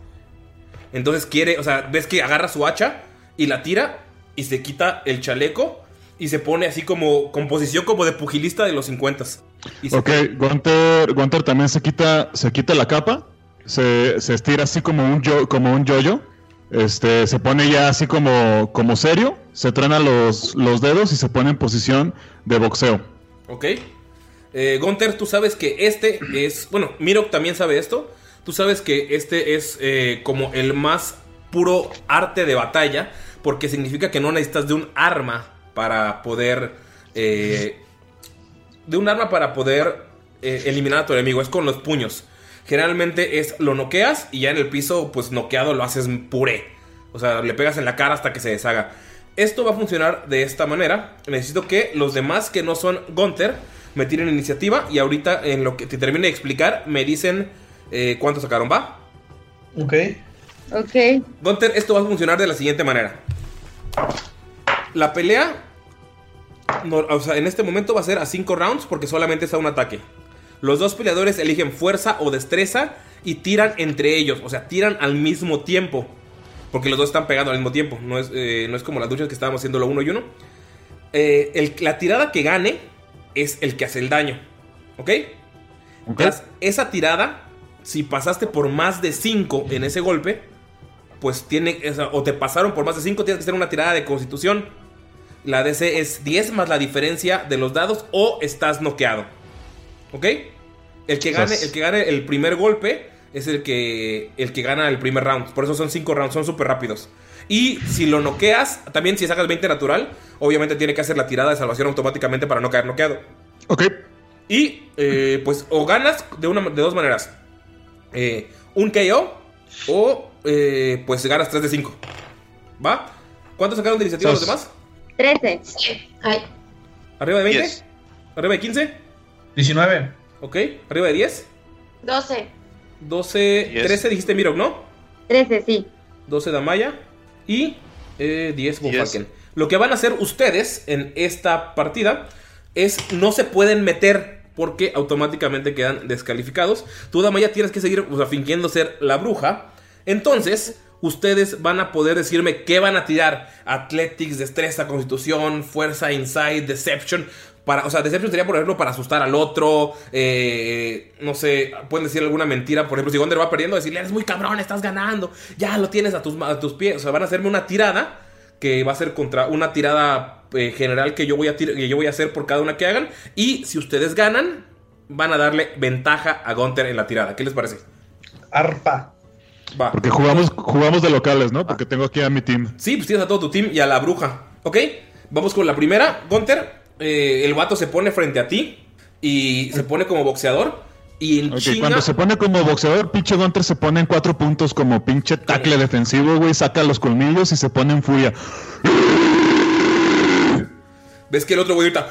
Entonces quiere, o sea, ves que agarra su hacha y la tira y se quita el chaleco y se pone así como con posición como de pugilista de los 50. Y se Ok, Gunter, Gunter también se quita, se quita la capa, se, se estira así como un yo, como un yoyo, este, se pone ya así como, como serio, se truena los, los dedos y se pone en posición de boxeo. ¿Ok? Eh, Gunter, tú sabes que este es. Bueno, Mirok también sabe esto. Tú sabes que este es eh, como el más puro arte de batalla. Porque significa que no necesitas de un arma para poder. eh, de un arma para poder eh, eliminar a tu enemigo. Es con los puños. Generalmente es lo noqueas y ya en el piso, pues noqueado lo haces puré. O sea, le pegas en la cara hasta que se deshaga. Esto va a funcionar de esta manera. Necesito que los demás que no son Gunter me tiren iniciativa y ahorita en lo que te termine de explicar me dicen eh, cuánto sacaron, ¿va? Ok. Ok. Gunter, esto va a funcionar de la siguiente manera. La pelea, no, o sea, en este momento va a ser a 5 rounds porque solamente está un ataque. Los dos peleadores eligen fuerza o destreza y tiran entre ellos, o sea, tiran al mismo tiempo. Porque los dos están pegando al mismo tiempo, no es, eh, no es como las luchas que estábamos haciendo lo uno y uno. Eh, el- la tirada que gane es el que hace el daño, ¿ok? Tras esa tirada, si pasaste por más de 5 en ese golpe, pues tiene, o te pasaron por más de 5, tienes que hacer una tirada de constitución. La DC es 10 más la diferencia de los dados o estás noqueado. ¿Ok? El que gane, el que gane el primer golpe es el que, el que gana el primer round. Por eso son 5 rounds, son súper rápidos. Y si lo noqueas, también si sacas 20 natural, obviamente tiene que hacer la tirada de salvación automáticamente para no caer noqueado. Ok. Y eh, pues o ganas de, una, de dos maneras. Eh, un KO o eh, pues ganas 3 de 5. ¿Va? ¿Cuánto sacaron de iniciativa los demás? 13. Ay, ¿Arriba de 20? Yes. ¿Arriba de 15? 19. Ok. ¿Arriba de 10? 12. 12, Yes. 13 dijiste Mirok, ¿no? 13, sí. 12 Damaya y eh, 10 Von Yes. Falken. Lo que van a hacer ustedes en esta partida es no se pueden meter porque automáticamente quedan descalificados. Tú Damaya tienes que seguir o sea, fingiendo ser la bruja. Entonces, ustedes van a poder decirme qué van a tirar. Athletics, destreza, constitución, fuerza, insight, deception. Para, o sea, Deception sería, por ejemplo, para asustar al otro. eh, no sé, pueden decir alguna mentira. Por ejemplo, si Gonder va perdiendo, decirle, eres muy cabrón, estás ganando. Ya lo tienes a tus, a tus pies. O sea, van a hacerme una tirada que va a ser contra una tirada eh, general que yo, voy a tir- que yo voy a hacer por cada una que hagan. Y si ustedes ganan, van a darle ventaja a Gunter en la tirada. ¿Qué les parece? Arpa. Va. Porque jugamos, jugamos de locales, ¿no? Porque tengo aquí a mi team. Sí, pues tienes a todo tu team y a la bruja. ¿Ok? Vamos con la primera. Gunter, eh, el vato se pone frente a ti y se pone como boxeador. Y en Ok, chinga- cuando se pone como boxeador, pinche Gunter se pone en cuatro puntos como pinche tackle defensivo, güey. Saca los colmillos y se pone en furia. ves que el otro güey grita.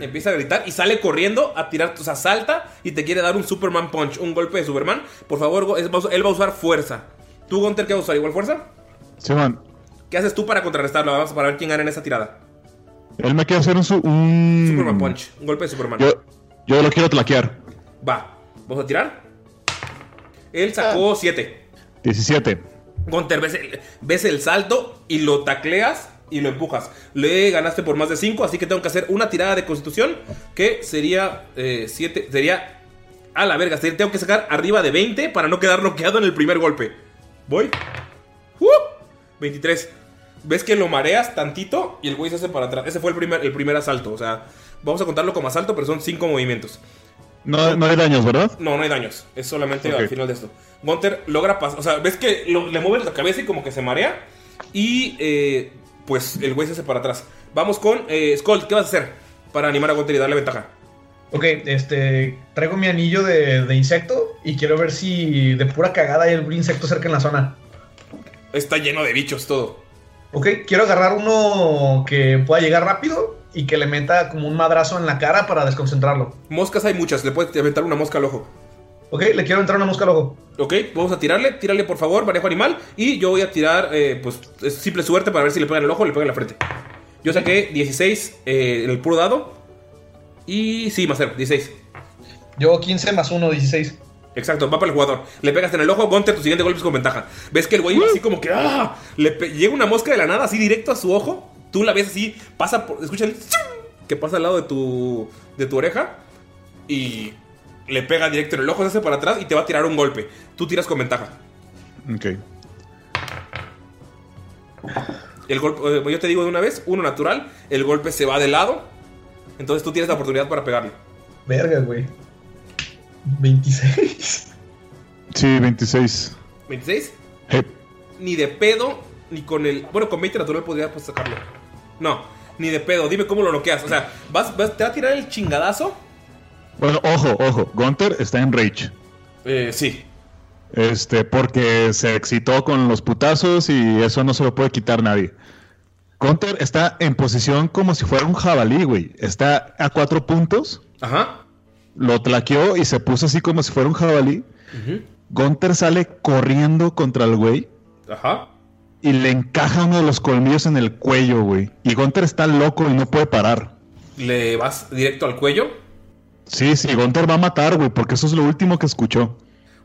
Empieza a gritar y sale corriendo a tirar, o sea, salta y te quiere dar un Superman Punch, un golpe de Superman. Por favor, él va a usar fuerza. ¿Tú, Gunter, qué vas a usar? ¿Igual fuerza? Simón, ¿Qué haces tú para contrarrestarlo? Vamos para ver quién gana en esa tirada. él me quiere hacer un... su- un- Superman Punch, un golpe de Superman. Yo, yo lo quiero tlaquear. Va, ¿vamos a tirar? Él sacó 7. 17. Gunter, ves el, ves el salto y lo tacleas y lo empujas. Le ganaste por más de 5, así que tengo que hacer una tirada de constitución que sería 7. sería a la verga. Tengo que sacar arriba de 20 para no quedar noqueado en el primer golpe. Voy. ¡Uh! 23. Ves que lo mareas tantito y el güey se hace para atrás. Ese fue el primer, el primer asalto. O sea, vamos a contarlo como asalto, pero son 5 movimientos. No, no hay daños, ¿verdad? No, no hay daños. Es solamente al final de esto. Gunter logra pasar. O sea, ves que lo- le mueves la cabeza y como que se marea. Y eh, pues el güey se hace para atrás. Vamos con eh, Skull. ¿Qué vas a hacer para animar a Gunter y darle ventaja? Ok, este. Traigo mi anillo de, de insecto y quiero ver si de pura cagada hay algún insecto cerca en la zona. Está lleno de bichos todo. Ok, quiero agarrar uno que pueda llegar rápido y que le meta como un madrazo en la cara para desconcentrarlo. Moscas hay muchas, le puedes aventar una mosca al ojo. Ok, le quiero entrar una mosca al ojo. Ok, vamos a tirarle, tírale por favor, manejo animal. Y yo voy a tirar, eh, pues, es simple suerte para ver si le pega en el ojo o le pega en la frente. Yo saqué 16 eh, en el puro dado. Y sí, más 0, 16. Yo 15 más 1, 16. Exacto, va para el jugador. Le pegas en el ojo, Gunter, tu siguiente golpe es con ventaja. Ves que el güey va así como que. ¡ah! Le llega una mosca de la nada, así directo a su ojo. Tú la ves así, pasa por. Escucha el. que pasa al lado de tu. de tu oreja. Y le pega directo en el ojo, se hace para atrás y te va a tirar un golpe. Tú tiras con ventaja. Ok. El golpe, eh, yo te digo de una vez, uno natural, el golpe se va de lado. Entonces tú tienes la oportunidad para pegarle. Verga, güey. 26. Sí, 26. ¿26? Hey, Ni de pedo, ni con el. Bueno, con 20 natural podría pues, sacarlo. No, ni de pedo. Dime cómo lo noqueas. O sea, vas, vas- te va a tirar el chingadazo. Bueno, ojo, ojo. Gunter está en rage. Eh, sí. Este, porque se excitó con los putazos y eso no se lo puede quitar nadie. Gunter está en posición como si fuera un jabalí, güey. Está a cuatro puntos. Ajá. Lo tlaqueó y se puso así como si fuera un jabalí. Gunter sale corriendo contra el güey Ajá. y le encaja uno de los colmillos en el cuello, güey. Y Gunter está loco y no puede parar. Le vas directo al cuello. Sí, sí, Gunter va a matar, güey, porque eso es lo último que escuchó.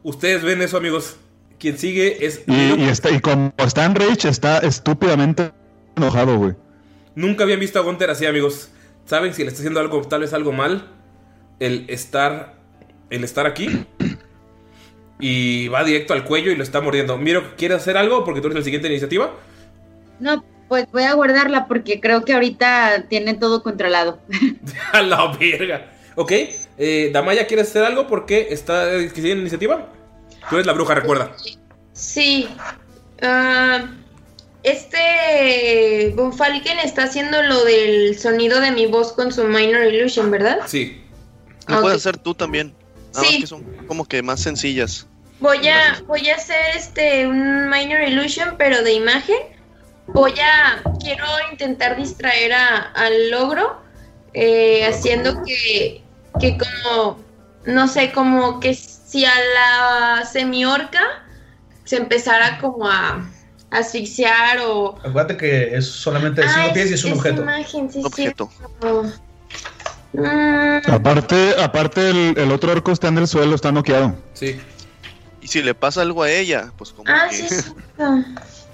Ustedes ven eso, amigos. Quien sigue es. Y, y está, y como está en rage, está estúpidamente enojado, güey. Nunca habían visto a Gunter así, amigos. ¿Saben si le está haciendo algo, tal vez algo mal? El estar. El estar aquí. Y va directo al cuello y lo está mordiendo. Miro, ¿quieres hacer algo? Porque tú eres la siguiente iniciativa. No, pues voy a guardarla porque creo que ahorita tiene todo controlado. [laughs] A la verga. Ok, eh, Damaya, ¿quieres hacer algo? Porque está eh, que sigue en iniciativa. Tú eres la bruja, recuerda. Sí. Ah, este Bonfalken está haciendo lo del sonido de mi voz con su Minor Illusion, ¿verdad? Sí. Lo puedes hacer tú también. Nada Sí. más que son como que más sencillas. Voy a, voy a hacer este un Minor Illusion, pero de imagen. Voy a. Quiero intentar distraer a- al logro. eh, haciendo que. Que como. No sé, como que si a la semiorca se empezara como a asfixiar o. Acuérdate que es solamente de 5 Ah, pies y es un objeto. imagen, sí, Objeto. cierto. Mm, Aparte, aparte el, el otro orco está en el suelo, está noqueado. Sí. Y si le pasa algo a ella, pues como ah, que sí, [laughs]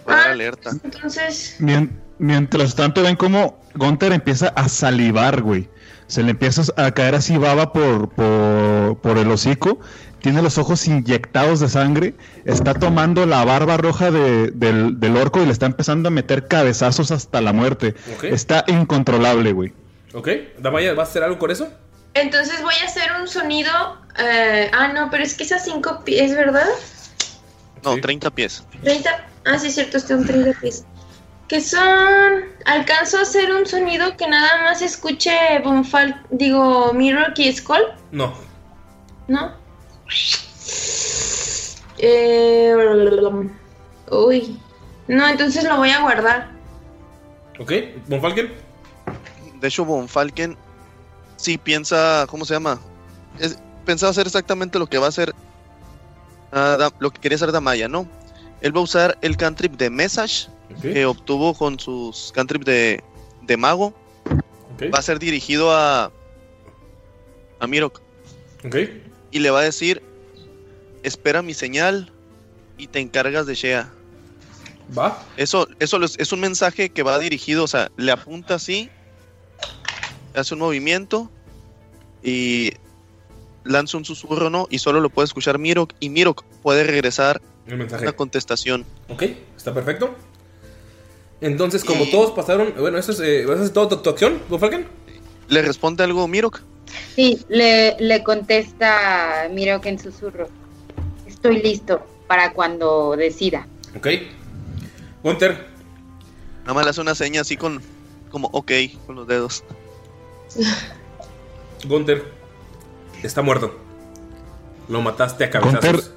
Ah, alerta. entonces. Mien- mientras tanto ven como Gunter empieza a salivar, güey. Se le empieza a caer así baba por, por, por el hocico. Tiene los ojos inyectados de sangre. Está tomando la barba roja de- del, del orco y le está empezando a meter cabezazos hasta la muerte. Está incontrolable, güey. Ok, Damaya, ¿vas a hacer algo con eso? Entonces voy a hacer un sonido. eh, ah, no, pero es que es a 5 pies, ¿verdad? No, Sí. 30 pies. 30. Ah, sí, es cierto, un 30 pies. Que son. Alcanzo a hacer un sonido que nada más escuche Bonfal. Digo, Mirror y Skull, No. ¿no? Eh, uy. No, entonces lo voy a guardar. Ok, Bonfalken. De hecho, Von Falken sí piensa, ¿cómo se llama? Es, pensaba hacer exactamente lo que va a hacer, lo que quería hacer Damaya, ¿no? Él va a usar el cantrip de Message que obtuvo con sus cantrips de, de mago. Va a ser dirigido a, a Mirok ok. y le va a decir, espera mi señal y te encargas de Shea. Va. Eso, eso es, es un mensaje que va dirigido, o sea, le apunta así, hace un movimiento y lanza un susurro, ¿no? Y solo lo puede escuchar Mirok y Mirok puede regresar una contestación. Ok, está perfecto. Entonces, como Y- todos pasaron. Bueno, eso es, eh, ¿eso es todo tu, tu acción, Bonfalken? ¿Le responde algo Mirok? Sí, le, le contesta Miro que en susurro. Estoy listo para cuando decida. Ok. Gunter, Nada más le hace una seña así con, como ok, con los dedos. Gunter. Está muerto. Lo mataste a cabezazos.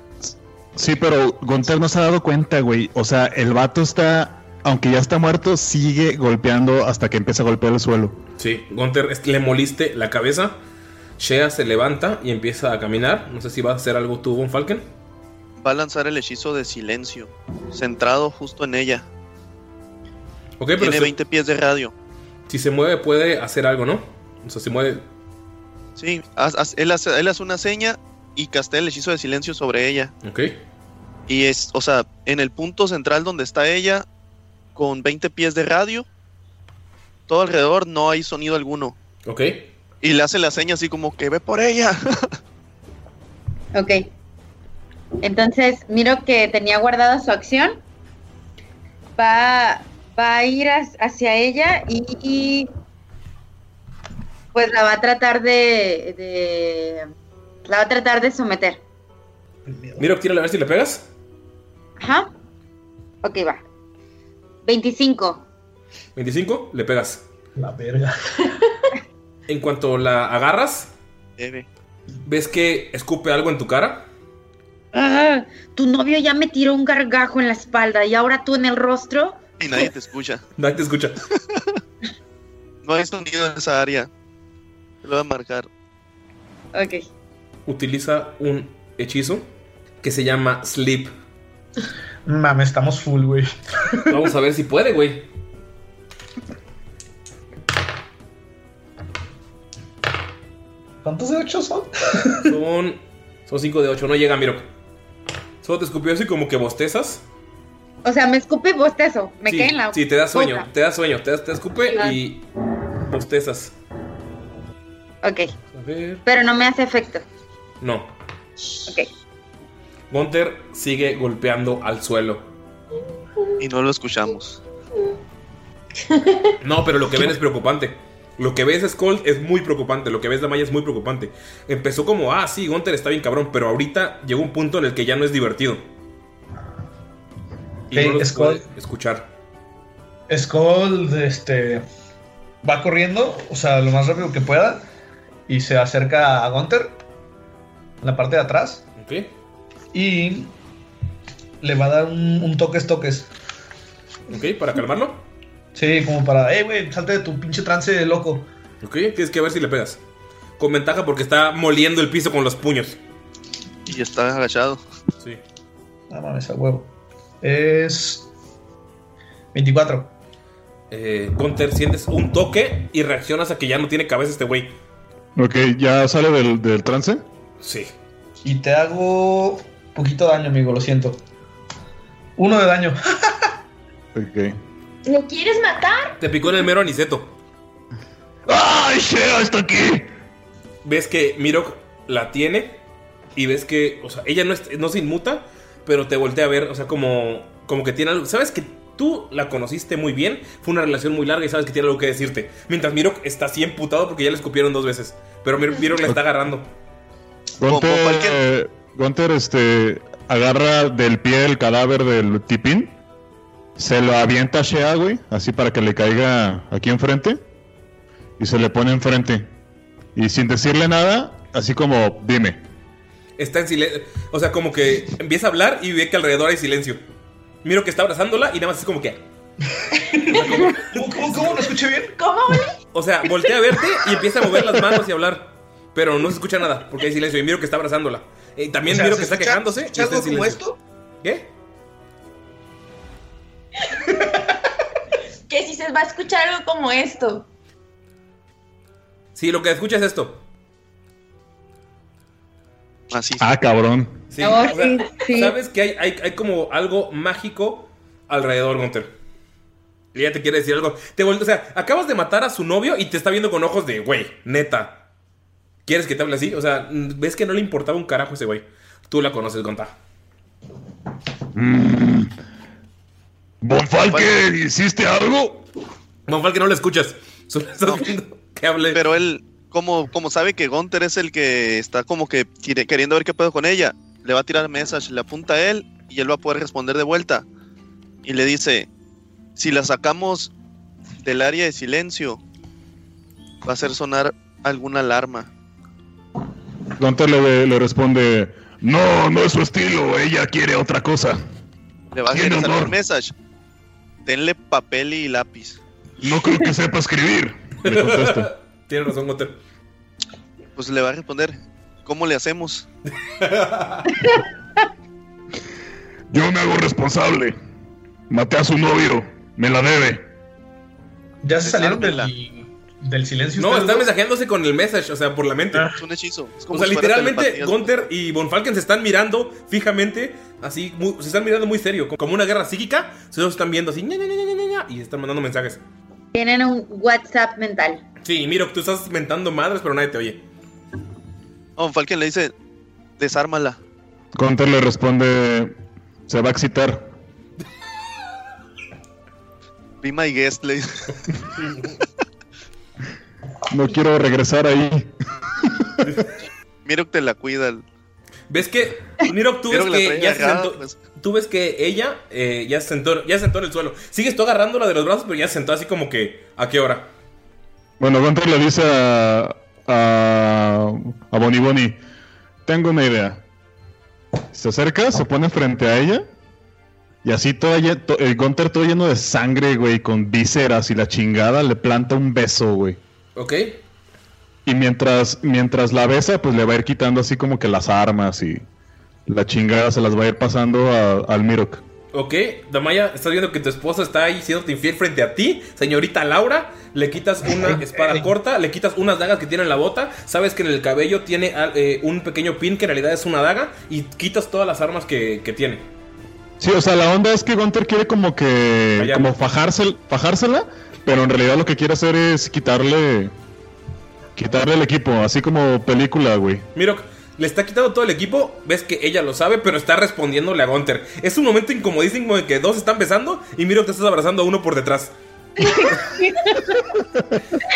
sí, pero Gunter no se ha dado cuenta, güey. O sea, el vato está aunque ya está muerto, sigue golpeando hasta que empieza a golpear el suelo. Sí, Gunter es- le moliste la cabeza. Shea se levanta y empieza a caminar. No sé si va a hacer algo tú, Von Falken. Va a lanzar el hechizo de silencio, centrado justo en ella. Ok, pero Tiene se- 20 pies de radio. si se mueve puede hacer algo, ¿no? O sea, si mueve... Sí, haz- haz- él, hace, él hace una seña y castea el hechizo de silencio sobre ella. Ok. Y es, o sea, en el punto central donde está ella, con 20 pies de radio, todo alrededor no hay sonido alguno. Ok. Y le hace la seña así como que ve por ella. [laughs] Ok. Entonces, miro que tenía guardada su acción. Va, va a ir hacia ella y, y, pues la va a tratar de, de- La va a tratar de someter. Miro, tírale a ver si le pegas. Ajá. Ok, va. 25. 25, le pegas. La verga. [laughs] En cuanto la agarras, ves que escupe algo en tu cara. Ah, tu novio ya me tiró un gargajo en la espalda y ahora tú en el rostro. Y nadie te escucha. Nadie te escucha. [laughs] No hay sonido en esa área. Lo voy a marcar. Ok. Utiliza un hechizo que se llama Sleep. Mame, estamos full, güey. Vamos a ver si puede, güey. ¿Cuántos de ocho son? Son. Son 5 de 8. No llega, Miro. Solo te escupió así como que bostezas. O sea, me escupe y bostezo. Me sí, quedé en la. sí, te da sueño. boca. Te da sueño. Te, te escupe y. Bostezas. Ok. A ver. Pero no me hace efecto. No. Ok. Gunter sigue golpeando al suelo. Y no lo escuchamos. [laughs] No, pero lo que ven es preocupante. Lo que ves Skull es muy preocupante. Lo que ves Damaya es muy preocupante. Empezó como, ah, sí, Gunter está bien cabrón. Pero ahorita llegó un punto en el que ya no es divertido. Y no los Skull. puede escuchar. Skull este, va corriendo, o sea, lo más rápido que pueda, y se acerca a Gunter, en la parte de atrás, Ok. y le va a dar un, un toques toques. Ok, para calmarlo. Sí, como para, eh, güey, salte de tu pinche trance loco. Ok, tienes que ver si le pegas. Con ventaja porque está moliendo el piso con los puños. Y está agachado. Sí. No mames, a huevo. Es 24. Eh, Gunter, sientes un toque y reaccionas a que ya no tiene cabeza este güey. Ok, ¿ya sale del, del trance? Sí. Y te hago poquito daño, amigo, lo siento. Uno de daño. [laughs] Ok. ¿Me quieres matar? Te picó en el mero aniceto. ¡Ay, Shea está aquí! Ves que Mirok la tiene y ves que, o sea, ella no, es- no se inmuta, pero te voltea a ver, o sea, como, como que tiene algo. Sabes que tú la conociste muy bien, fue una relación muy larga y sabes que tiene algo que decirte. Mientras Mirok está así emputado porque ya le escupieron dos veces, pero Mir- Mirok la está agarrando. Gunter, Gunter, este, agarra del pie el cadáver del tipín, se lo avienta a Shea, güey, así para que le caiga aquí enfrente, y se le pone enfrente. Y sin decirle nada, así como, dime. Está en silencio, o sea, como que empieza a hablar y ve que alrededor hay silencio. Miro que está abrazándola y nada más es como que. ¿Cómo, cómo, cómo? ¿No escuché bien? ¿Cómo, güey? O sea, voltea a verte y empieza a mover las manos y a hablar. Pero no se escucha nada porque hay silencio. Y miro que está abrazándola. Y también O sea, miro ¿se que está escucha- quejándose. se y escucha está en algo como silencio. ¿Qué? Que si se va a escuchar algo como esto. Sí, lo que escucha es esto. Así. Ah, cabrón. Sí, Oh, o sea, sí, sí. Sabes que hay, hay, hay como algo mágico alrededor, Gunter. Y ella te quiere decir algo. Te o sea, acabas de matar a su novio y te está viendo con ojos de, güey, neta. ¿Quieres que te hable así? O sea, mm, ves que no le importaba un carajo ese güey. Tú la conoces, Gonta. Bonfalque, ¿hiciste algo? Monfal, que no le escuchas. Solo estás viendo que hable. Pero él, como, como sabe que Gunter es el que está como que quiere- queriendo ver qué puedo con ella, le va a tirar message, le apunta a él y él va a poder responder de vuelta. Y le dice, si la sacamos del área de silencio, va a hacer sonar alguna alarma. Gunter le, le responde, no, no es su estilo, ella quiere otra cosa. Le va a Tiene honor. el message. Denle papel y lápiz. No creo que sepa escribir. Le contesta. [laughs] Tienes razón, Gunter. Pues le va a responder. ¿Cómo le hacemos? [laughs] Yo me hago responsable. Maté a su novio. Me la debe. ¿Ya se salieron del, del silencio? No, están dos? mensajeándose con el message, o sea, por la mente. Ah. Es un hechizo. Es como O sea, si literalmente. Gunther y Von Falken se están mirando fijamente, así, muy- se están mirando muy serio, como una guerra psíquica. Se los están viendo así, ña, ña, ña, ña, ña, ña, y están mandando mensajes. Tienen un WhatsApp mental. Sí, miro, tú estás mentando madres, pero nadie te oye. Oh, Falken le dice, desármala. Gunter le responde. Se va a excitar. Be my guest, le dice. No quiero regresar ahí. Miro que te la cuida. ¿Ves que, Miro, tú ves que que ya se sentó, pues. tú ves que ella eh, ya se sentó, ya se sentó en el suelo. Sigues tú agarrándola de los brazos, pero ya se sentó así como que, ¿a qué hora? Bueno, Gunter le dice a. a. a Bonnie Bonnie. Tengo una idea. Se acerca, se pone frente a ella. Y así todo, to- el Gunter todo lleno de sangre, güey, con vísceras y la chingada, le planta un beso, güey. ¿Ok? Y mientras, mientras la besa, pues le va a ir quitando así como que las armas y la chingada se las va a ir pasando a- al Mirok. Ok, Damaya, estás viendo que tu esposa está ahí siendo infiel frente a ti, señorita Laura. Le quitas una espada corta, le quitas unas dagas que tiene en la bota. Sabes que en el cabello tiene ah, eh, un pequeño pin que en realidad es una daga. Y quitas todas las armas que, que tiene. Sí, o sea, la onda es que Gunter quiere como que. Allá. como fajársel- fajársela, pero en realidad lo que quiere hacer es quitarle. quitarle el equipo, así como película, güey. Mirok, le está quitando todo el equipo. Ves que ella lo sabe, pero está respondiéndole a Gunter. Es un momento incomodísimo en que dos están besando y Mirok te estás abrazando a uno por detrás. [laughs]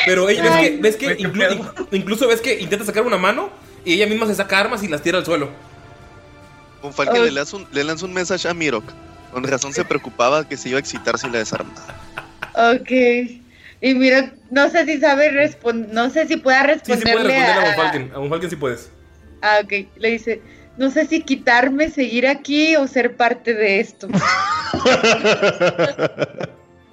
pero ella, ves que, ves que inclu- incluso ves que intenta sacar una mano y ella misma se saca armas y las tira al suelo. Con Falken le, lanza un, le lanza un mensaje a Mirok. Con razón se preocupaba que se iba a excitar si la desarma. Ok. Y mira, no sé si sabe responder, no sé si pueda Sí, sí responderle puedes responder a Von a... Falken. A Falken sí puedes. Ah, ok. Le dice, no sé si quitarme, seguir aquí o ser parte de esto. [laughs]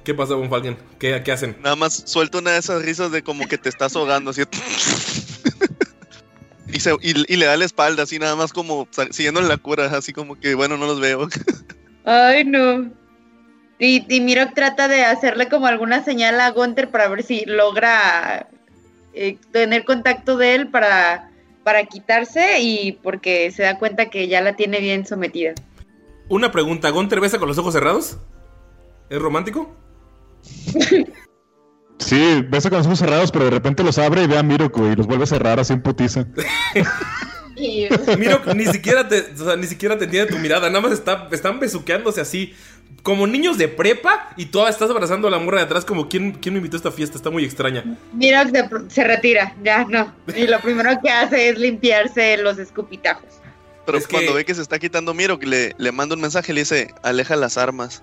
¿Qué pasa, Von Falken? ¿Qué, qué hacen? Nada más suelta una de esas risas de como que te estás ahogando, así. [laughs] y, se- y- y le da la espalda, así nada más como siguiendo la cura, así como que, bueno, no los veo. [laughs] Ay, no. Y, y Mirok trata de hacerle como alguna señal a Gunther para ver si logra eh, tener contacto de él para, para quitarse y porque se da cuenta que ya la tiene bien sometida. Una pregunta, ¿Gunter besa con los ojos cerrados? ¿Es romántico? [laughs] Sí, besa con los ojos cerrados, pero de repente los abre y ve a Mirok, güey, y los vuelve a cerrar así en putiza. [laughs] Y- Miro, ni siquiera te, o sea, ni siquiera te entiende tu mirada, nada más está, están besuqueándose así, como niños de prepa, y tú estás abrazando a la morra de atrás como ¿quién, quién me invitó a esta fiesta, está muy extraña. Mirok se, se retira, ya no. Y lo primero que hace es limpiarse los escupitajos. Pero Es que- cuando ve que se está quitando Mirok, le, le manda un mensaje, le dice, aleja las armas.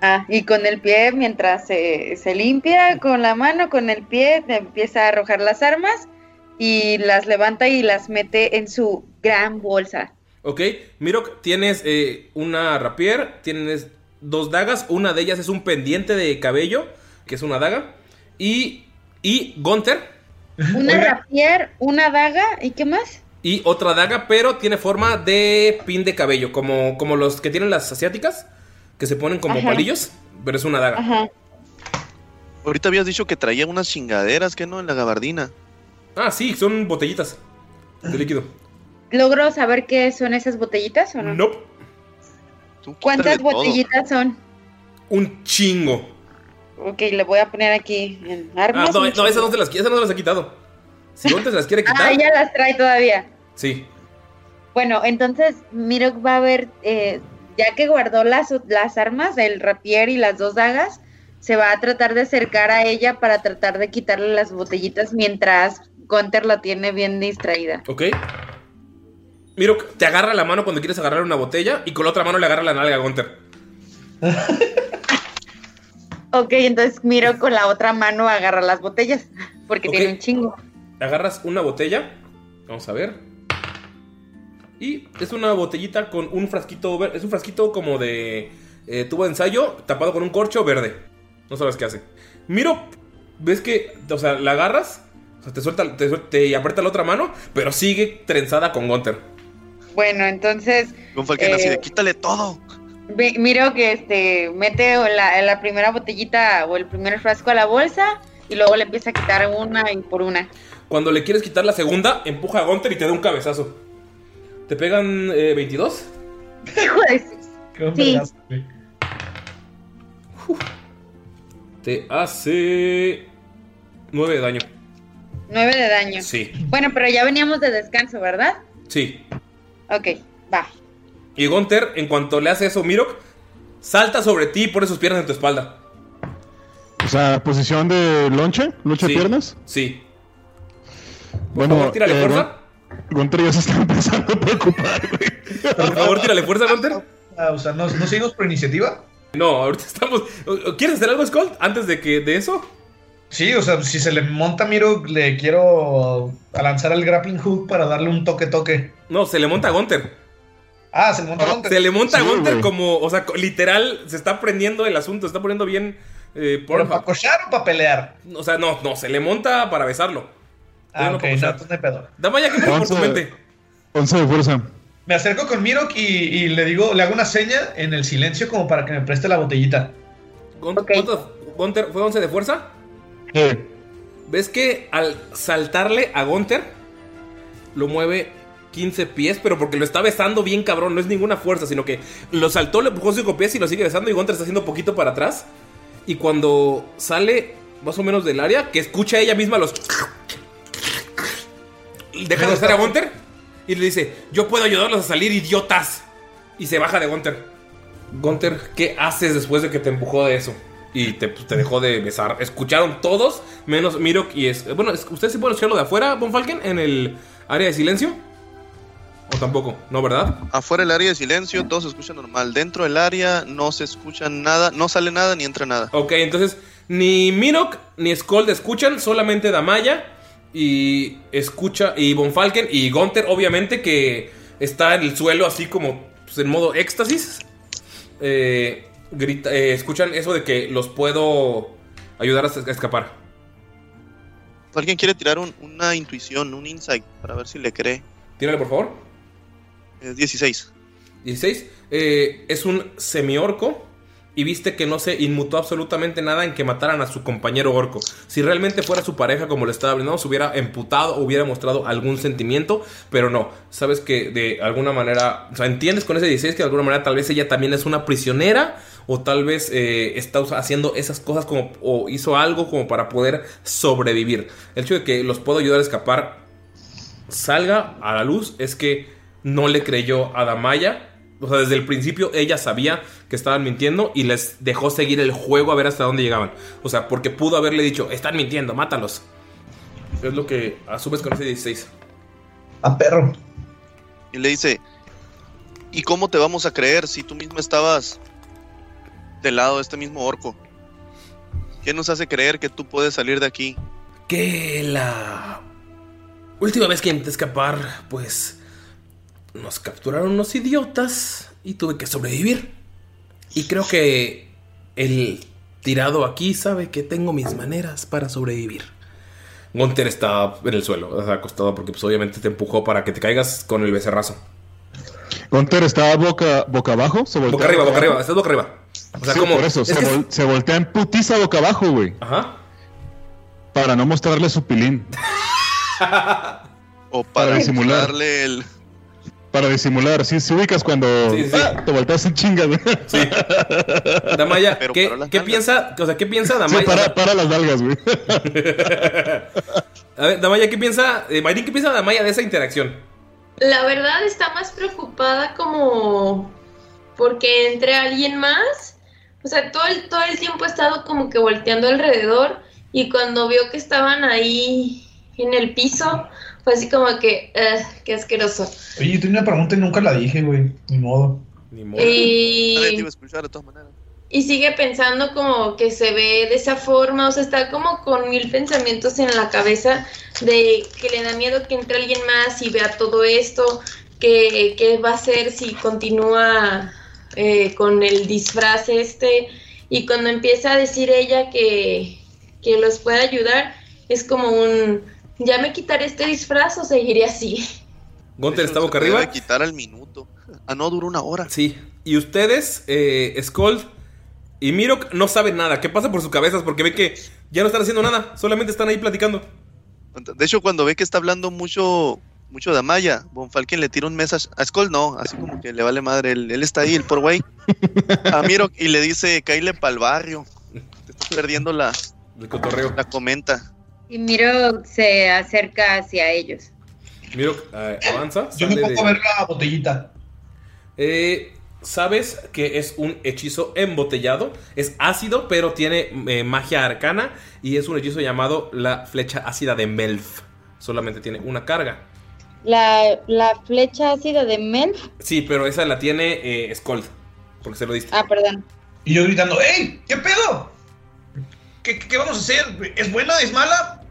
Ah, y con el pie, mientras se, se limpia con la mano, con el pie, empieza a arrojar las armas y las levanta y las mete en su gran bolsa. Ok, Mirok, tienes eh, una rapier, tienes dos dagas, una de ellas es un pendiente de cabello, que es una daga, y, y Gunter, Una Oiga. rapier, una daga, ¿y qué más? y otra daga, pero tiene forma de pin de cabello, como, como los que tienen las asiáticas, que se ponen como Ajá. palillos, pero es una daga. Ajá. Ahorita habías dicho que traía unas chingaderas, que no? En la gabardina. Ah, sí, son botellitas de líquido. ¿Logro saber qué son esas botellitas o no? Nope, Tú ¿Cuántas todo. botellitas son? un chingo. Ok, le voy a poner aquí en Ah, armas. no, un no, chingo. esas no, se las, esas no se las ha quitado. Si Gunter se las quiere quitar, Ah, ya las trae todavía. sí. Bueno, entonces Mirok va a ver, eh, ya que guardó las, las armas, el rapier y las dos dagas, se va a tratar de acercar a ella para tratar de quitarle las botellitas mientras Gunter la tiene bien distraída. Ok. Miro, te agarra la mano cuando quieres agarrar una botella y con la otra mano le agarra la nalga a Gunter. Ok, entonces Mirok con la otra mano agarra las botellas, porque tiene un chingo. Agarras una botella. Vamos a ver. Y es una botellita con un frasquito. Es un frasquito como de. eh, tubo de ensayo tapado con un corcho verde. No sabes qué hace. Miro, ves que, o sea, la agarras, o sea, te suelta, te, suel- te aprieta la otra mano, pero sigue trenzada con Gunter. Bueno, entonces Con Falken así Eh, de quítale todo. miro que este mete la, la primera botellita o el primer frasco a la bolsa y luego le empieza a quitar una y por una. Cuando le quieres quitar la segunda, empuja a Gunter y te da un cabezazo. ¿Te pegan eh, 22? [laughs] Hijo de Qué un Sí. Te hace 9 de daño. nueve de daño. Sí, Bueno, pero ya veníamos de descanso, ¿verdad? sí. Ok, va. Y Gunter, en cuanto le hace eso, Mirok, salta sobre ti y pone sus piernas en tu espalda. O sea, posición de lonche, lonche Sí. de piernas. Sí. Bueno, favor, tírale eh, fuerza. Gun- Gunter ya se está [laughs] empezando a preocupar, güey. Por favor, tírale fuerza, Gunter. Ah, o sea, ¿no, ¿no seguimos por iniciativa? No, ahorita estamos. ¿Quieres hacer algo, Skull? Antes de que de eso. Sí, o sea, si se le monta a Miro, le quiero a lanzar el grappling hook para darle un toque-toque. No, se le monta a Gunter. Ah, se le monta a Gunter. Se le monta a Gunter como, o sea, literal, se está prendiendo el asunto, se está poniendo bien. Eh, por- ¿Pero para cochar o para pelear? o sea, no, no, se le monta para besarlo. Ah, ok, no, no hay pedo. Damaya, ¿qué pasa por tu Once. mente? 11 de fuerza. Me acerco con Mirok y, y le digo, le hago una seña en el silencio como para que me preste la botellita. Gun- Ok. ¿cuánto- Gunter, ¿fue 11 de fuerza? ¿Ves que al saltarle a Gunter lo mueve 15 pies, pero porque lo está besando bien cabrón, no es ninguna fuerza, sino que lo saltó, le empujó 5 pies y lo sigue besando y Gunter está haciendo poquito para atrás. Y cuando sale más o menos del área, que escucha ella misma los... Deja de besar a Gunter y le dice, yo puedo ayudarlos a salir, idiotas. Y se baja de Gunter. Gunter, ¿qué haces después de que te empujó de eso? Y te, pues, te dejó de besar. Escucharon todos, menos Mirok y es. Bueno, es- ¿ustedes sí pueden escucharlo de afuera, Von Falken, en el área de silencio? ¿O tampoco? ¿No, verdad? Afuera del área de silencio, todo se escucha normal. Dentro del área no se escucha nada, no sale nada ni entra nada. Ok, entonces ni Mirok ni Skold escuchan, solamente Damaya y escucha y Von Falken y Gunter, obviamente, que está en el suelo así como pues, en modo éxtasis. Eh, grita- eh, escuchan eso de que los puedo ayudar a escapar. ¿Alguien quiere tirar un- una intuición, un insight, para ver si le cree? Tírale, por favor. Es 16. 16. eh, es un semi-orco. Y viste que no se inmutó absolutamente nada en que mataran a su compañero orco. Si realmente fuera su pareja como le estaba brindando, se hubiera emputado o hubiera mostrado algún sentimiento. Pero no. Sabes que de alguna manera. O sea, entiendes con ese 16 que de alguna manera tal vez ella también es una prisionera. O tal vez eh, está haciendo esas cosas como. O hizo algo como para poder sobrevivir. El hecho de que los puedo ayudar a escapar salga a la luz es que no le creyó a Damaya. O sea, desde el principio ella sabía que estaban mintiendo y les dejó seguir el juego a ver hasta dónde llegaban. O sea, porque pudo haberle dicho, están mintiendo, mátalos. Es lo que asumes con ese 16. A perro. Y le dice, ¿y cómo te vamos a creer si tú mismo estabas del lado de este mismo orco? ¿Quién nos hace creer que tú puedes salir de aquí? Que la última vez que intenté escapar, pues nos capturaron unos idiotas y tuve que sobrevivir. Y creo que el tirado aquí sabe que tengo mis maneras para sobrevivir. Gunter está en el suelo, acostado porque pues obviamente te empujó para que te caigas con el becerrazo. Gunter está boca, boca abajo. Se Boca arriba, boca abajo. arriba, estás boca arriba. O sea, Sí, como por eso, es se, que- vol- se voltea en putiza boca abajo, güey. Ajá. Para no mostrarle su pilín. [laughs] O Para para disimular. darle el... Para disimular. Sí, si ubicas cuando Sí, sí, sí. ¡ah! te volteas en chinga, güey. Sí. Damaya, Pero ¿qué, paró las ¿qué nalgas. piensa? O sea, ¿qué piensa Sí, Damaya? para, para las nalgas, güey. [laughs] A ver, Damaya, ¿qué piensa? Eh, Mayrin, ¿qué piensa Damaya de esa interacción? La verdad está más preocupada como porque entre alguien más. O sea, todo el, todo el tiempo ha estado como que volteando alrededor y cuando vio que estaban ahí en el piso, fue así como que, "Ugh, qué asqueroso. Oye, yo tenía una pregunta y nunca la dije, güey. Ni modo. Ni modo. Nadie te iba Y, a escuchar de todas maneras. y sigue pensando como que se ve de esa forma, o sea, está como con mil pensamientos en la cabeza de que le da miedo que entre alguien más y vea todo esto, que, que va a hacer si continúa eh, con el disfraz este y cuando empieza a decir ella que, que los puede ayudar, es como un, ya me quitaré este disfraz o seguiré así. Gunter está boca arriba. quitar al minuto. Ah, no, dura una hora. Sí. Y ustedes, eh, Skold y Mirok, no saben nada. ¿Qué pasa por sus cabezas? Porque ven que ya no están haciendo nada. Solamente están ahí platicando. De hecho, cuando ve que está hablando mucho, mucho de Amaya, Von Falken le tira un mensaje a Skull, no, así como que le vale madre. Él, él está ahí, el por güey. [laughs] A Miro y le dice, caíle pa'l barrio. Te estás perdiendo la, El cotorreo. la comenta. Y Miro se acerca hacia ellos. Mirok eh, avanza. Yo me sale pongo de- a ver la botellita. Eh, Sabes que es un hechizo embotellado. Es ácido, pero tiene eh, magia arcana. Y es un hechizo llamado la flecha ácida de Melf. Solamente tiene una carga. La, la flecha ácida de Melf. Sí, pero esa la tiene eh, Skold. Porque se lo diste. Ah, perdón. Y yo gritando, ¡Ey! ¿Qué pedo? ¿Qué, qué- qué vamos a hacer? ¿Es buena? ¿Es mala?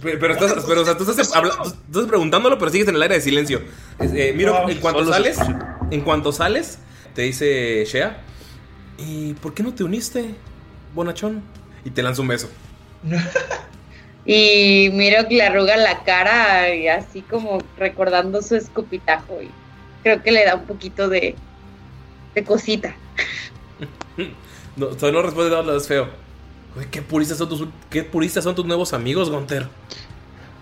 Pero, pero estás, pero, o sea, tú estás, habla- tú estás preguntándolo, pero sigues en el área de silencio. Eh, Miro, en cuanto se sales, en cuanto sales, te dice Shea, ¿y por qué no te uniste, bonachón? Y te lanza un beso. [laughs] Y Miro que le arruga la cara y así como recordando su escupitajo. Y creo que le da un poquito de, de cosita. [laughs] No, o sea, no responde nada, es feo. Uy, ¿qué puristas son tus, qué puristas son tus nuevos amigos, Gunter?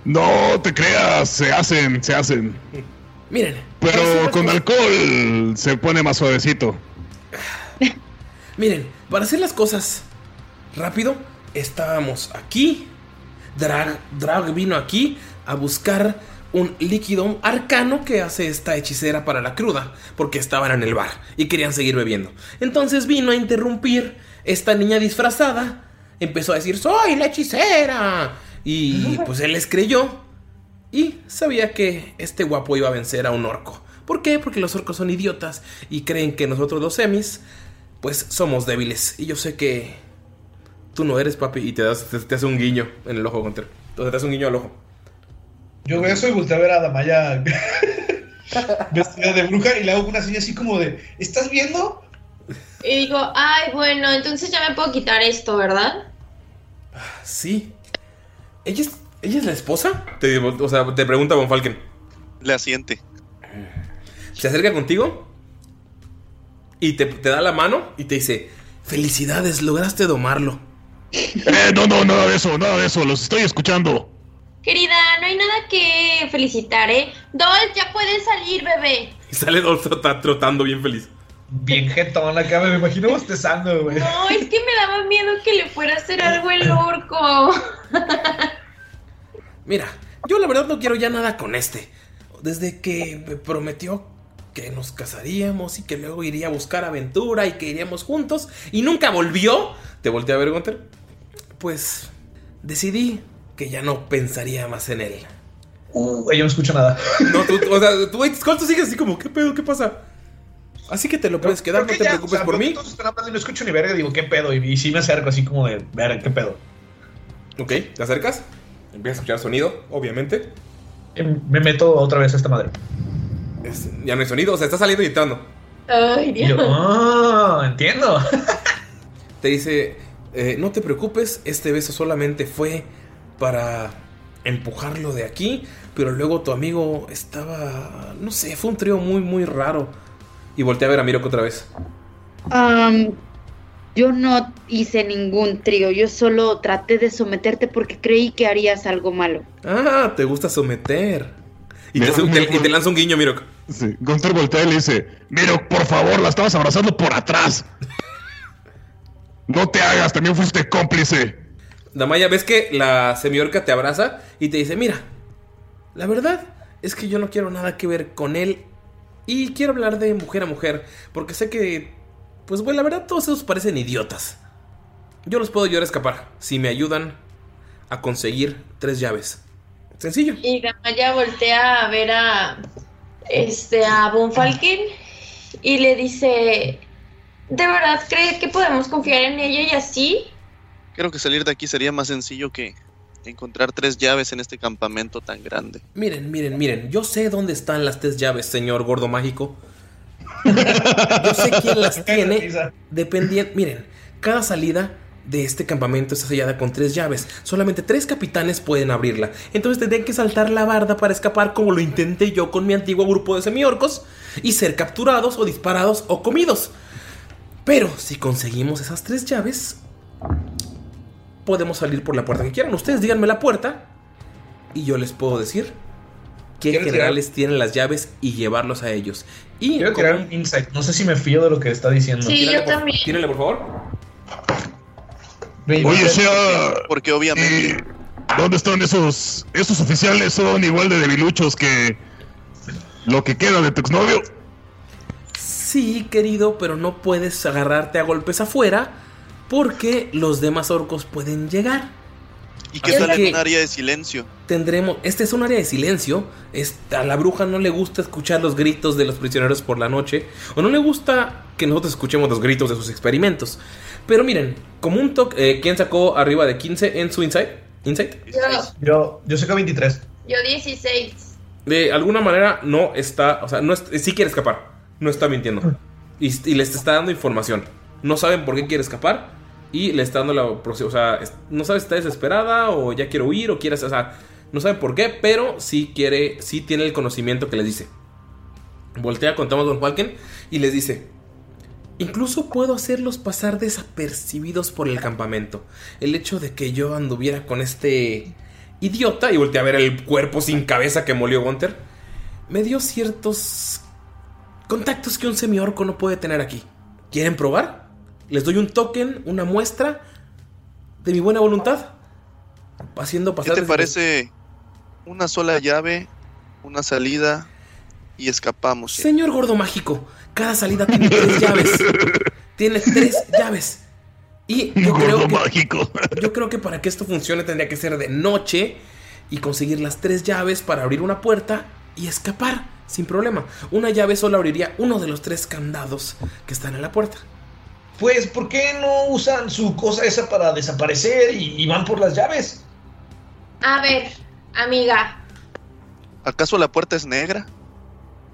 No te creas, se hacen, se hacen. [laughs] Miren. Pero con cosas- alcohol se pone más suavecito. [laughs] Miren, para hacer las cosas rápido, estábamos aquí. Drag, Drag vino aquí a buscar un líquido arcano que hace esta hechicera para la cruda, porque estaban en el bar y querían seguir bebiendo. Entonces vino a interrumpir esta niña disfrazada. Empezó a decir, soy la hechicera. Y pues él les creyó. Y sabía que este guapo iba a vencer a un orco. ¿Por qué? Porque los orcos son idiotas y creen que nosotros los semis, pues somos débiles. Y yo sé que tú no eres, papi, y te, das, te, te hace un guiño en el ojo, Gunter. Entonces te hace un guiño al ojo. Yo veo eso y volteo a ver a Damaya [laughs] vestida de bruja y le hago una señal así como de, ¿estás viendo? Y digo, ay, bueno, entonces ya me puedo quitar esto, ¿verdad? Sí. ¿Ella es, ella es la esposa? Te, o sea, te pregunta Von Falken. Le asiente. Se acerca contigo y te, te da la mano y te dice, felicidades, lograste domarlo. Eh, no, no, nada de eso, nada de eso, los estoy escuchando. Querida, no hay nada que felicitar, ¿eh? Dolph, ya puedes salir, bebé. Y sale Dolph trota- trotando bien feliz. Bien jetón acá, me imagino bostezando, güey. No, es que me daba miedo que le fuera a hacer algo el orco. Mira, yo la verdad no quiero ya nada con este. Desde que me prometió que nos casaríamos y que luego iría a buscar aventura y que iríamos juntos y nunca volvió, te volteé a ver, Gunter. Pues decidí que ya no pensaría más en él. Uh, yo no escucho nada. [laughs] No, tú, [laughs] o sea, tú, sigues así como, ¿qué pedo? ¿Qué pasa? Así que te lo puedes quedar, no te ya, preocupes o sea, por mí. Todos están hablando y no escucho ni verga, digo, ¿qué pedo? Y, y sí me acerco así como de, verga, ¿qué pedo? Ok, te acercas, empiezas a escuchar sonido, obviamente. Em, Me meto otra vez a esta madre. Es- ya no hay sonido, o sea, está saliendo y entrando. Ay, Y yo, Dios. ah, entiendo. [laughs] Te dice, eh, no te preocupes, este beso solamente fue para empujarlo de aquí, pero luego tu amigo estaba, no sé, fue un trío muy, muy raro. Y volteé a ver a Mirok otra vez. Yo no hice ningún trío, yo solo traté de someterte porque creí que harías algo malo. Ah, te gusta someter. Y te, y te lanza un guiño, Mirok. Sí, Gunter voltea y le dice, Miro, por favor, la estabas abrazando por atrás. No te hagas, también fuiste cómplice. Damaya, ves que la semiorca te abraza y te dice, mira, la verdad es que yo no quiero nada que ver con él y quiero hablar de mujer a mujer, porque sé que, pues bueno, la verdad todos esos parecen idiotas. Yo los puedo ayudar a escapar si me ayudan a conseguir tres llaves. Sencillo. Y Damaya voltea a ver a este a Von Falken y le dice, ¿de verdad crees que podemos confiar en ella y así? Creo que salir de aquí sería más sencillo que encontrar tres llaves en este campamento tan grande. Miren, miren, miren, yo sé dónde están las tres llaves, señor gordo mágico. Yo sé quién las [laughs] tiene. Dependiendo. Miren, cada salida de este campamento está sellada con tres llaves. Solamente tres capitanes pueden abrirla. Entonces tendrían que saltar la barda para escapar, como lo intenté yo con mi antiguo grupo de semiorcos, y ser capturados o disparados o comidos. Pero si conseguimos esas tres llaves, podemos salir por la puerta que quieran. Ustedes díganme la puerta y yo les puedo decir qué generales tienen las llaves y llevarlos a ellos. Y Quiero tirar un insight. No sé si me fío de lo que está diciendo. Sí, yo por, también. Tírale, por favor. Oye, sea. Porque obviamente. eh, ¿Dónde están esos. Esos oficiales son igual de debiluchos que. Lo que queda de tu exnovio? Sí, querido, pero no puedes agarrarte a golpes afuera porque los demás orcos pueden llegar. ¿Y qué tal en un área de silencio? Tendremos, este es un área de silencio. es- a la bruja no le gusta escuchar los gritos de los prisioneros por la noche, o no le gusta que nosotros escuchemos los gritos de sus experimentos. Pero miren, como un toque, eh, ¿quién sacó arriba de 15 en su insight? ¿Insight? Yo, Yo, yo saco 23. yo 16. De alguna manera no está, o sea, no es, sí quiere escapar, no está mintiendo. Y, les está dando información. No saben por qué quiere escapar y le está dando la, o sea, no sabe si está desesperada o ya quiere huir o quiere, o sea, no saben por qué, pero sí quiere, sí tiene el conocimiento que les dice. Voltea con Thomas Von Falken y les dice, Incluso puedo hacerlos pasar desapercibidos por el campamento. El hecho de que yo anduviera con este idiota y volteé a ver el cuerpo sin cabeza que molió Gunther, me dio ciertos contactos que un semiorco no puede tener aquí. ¿Quieren probar? Les doy un token, una muestra de mi buena voluntad. Haciendo ¿Qué pasar te desde- parece una sola llave, una salida y escapamos? Señor gordo mágico, cada salida tiene tres [laughs] llaves. Tiene tres llaves. Y yo creo Gordo que mágico. Yo creo que para que esto funcione tendría que ser de noche y conseguir las tres llaves para abrir una puerta y escapar sin problema. Una llave solo abriría uno de los tres candados que están en la puerta. Pues, ¿por qué no usan su cosa esa para desaparecer y, y van por las llaves? A ver, amiga. ¿Acaso la puerta es negra?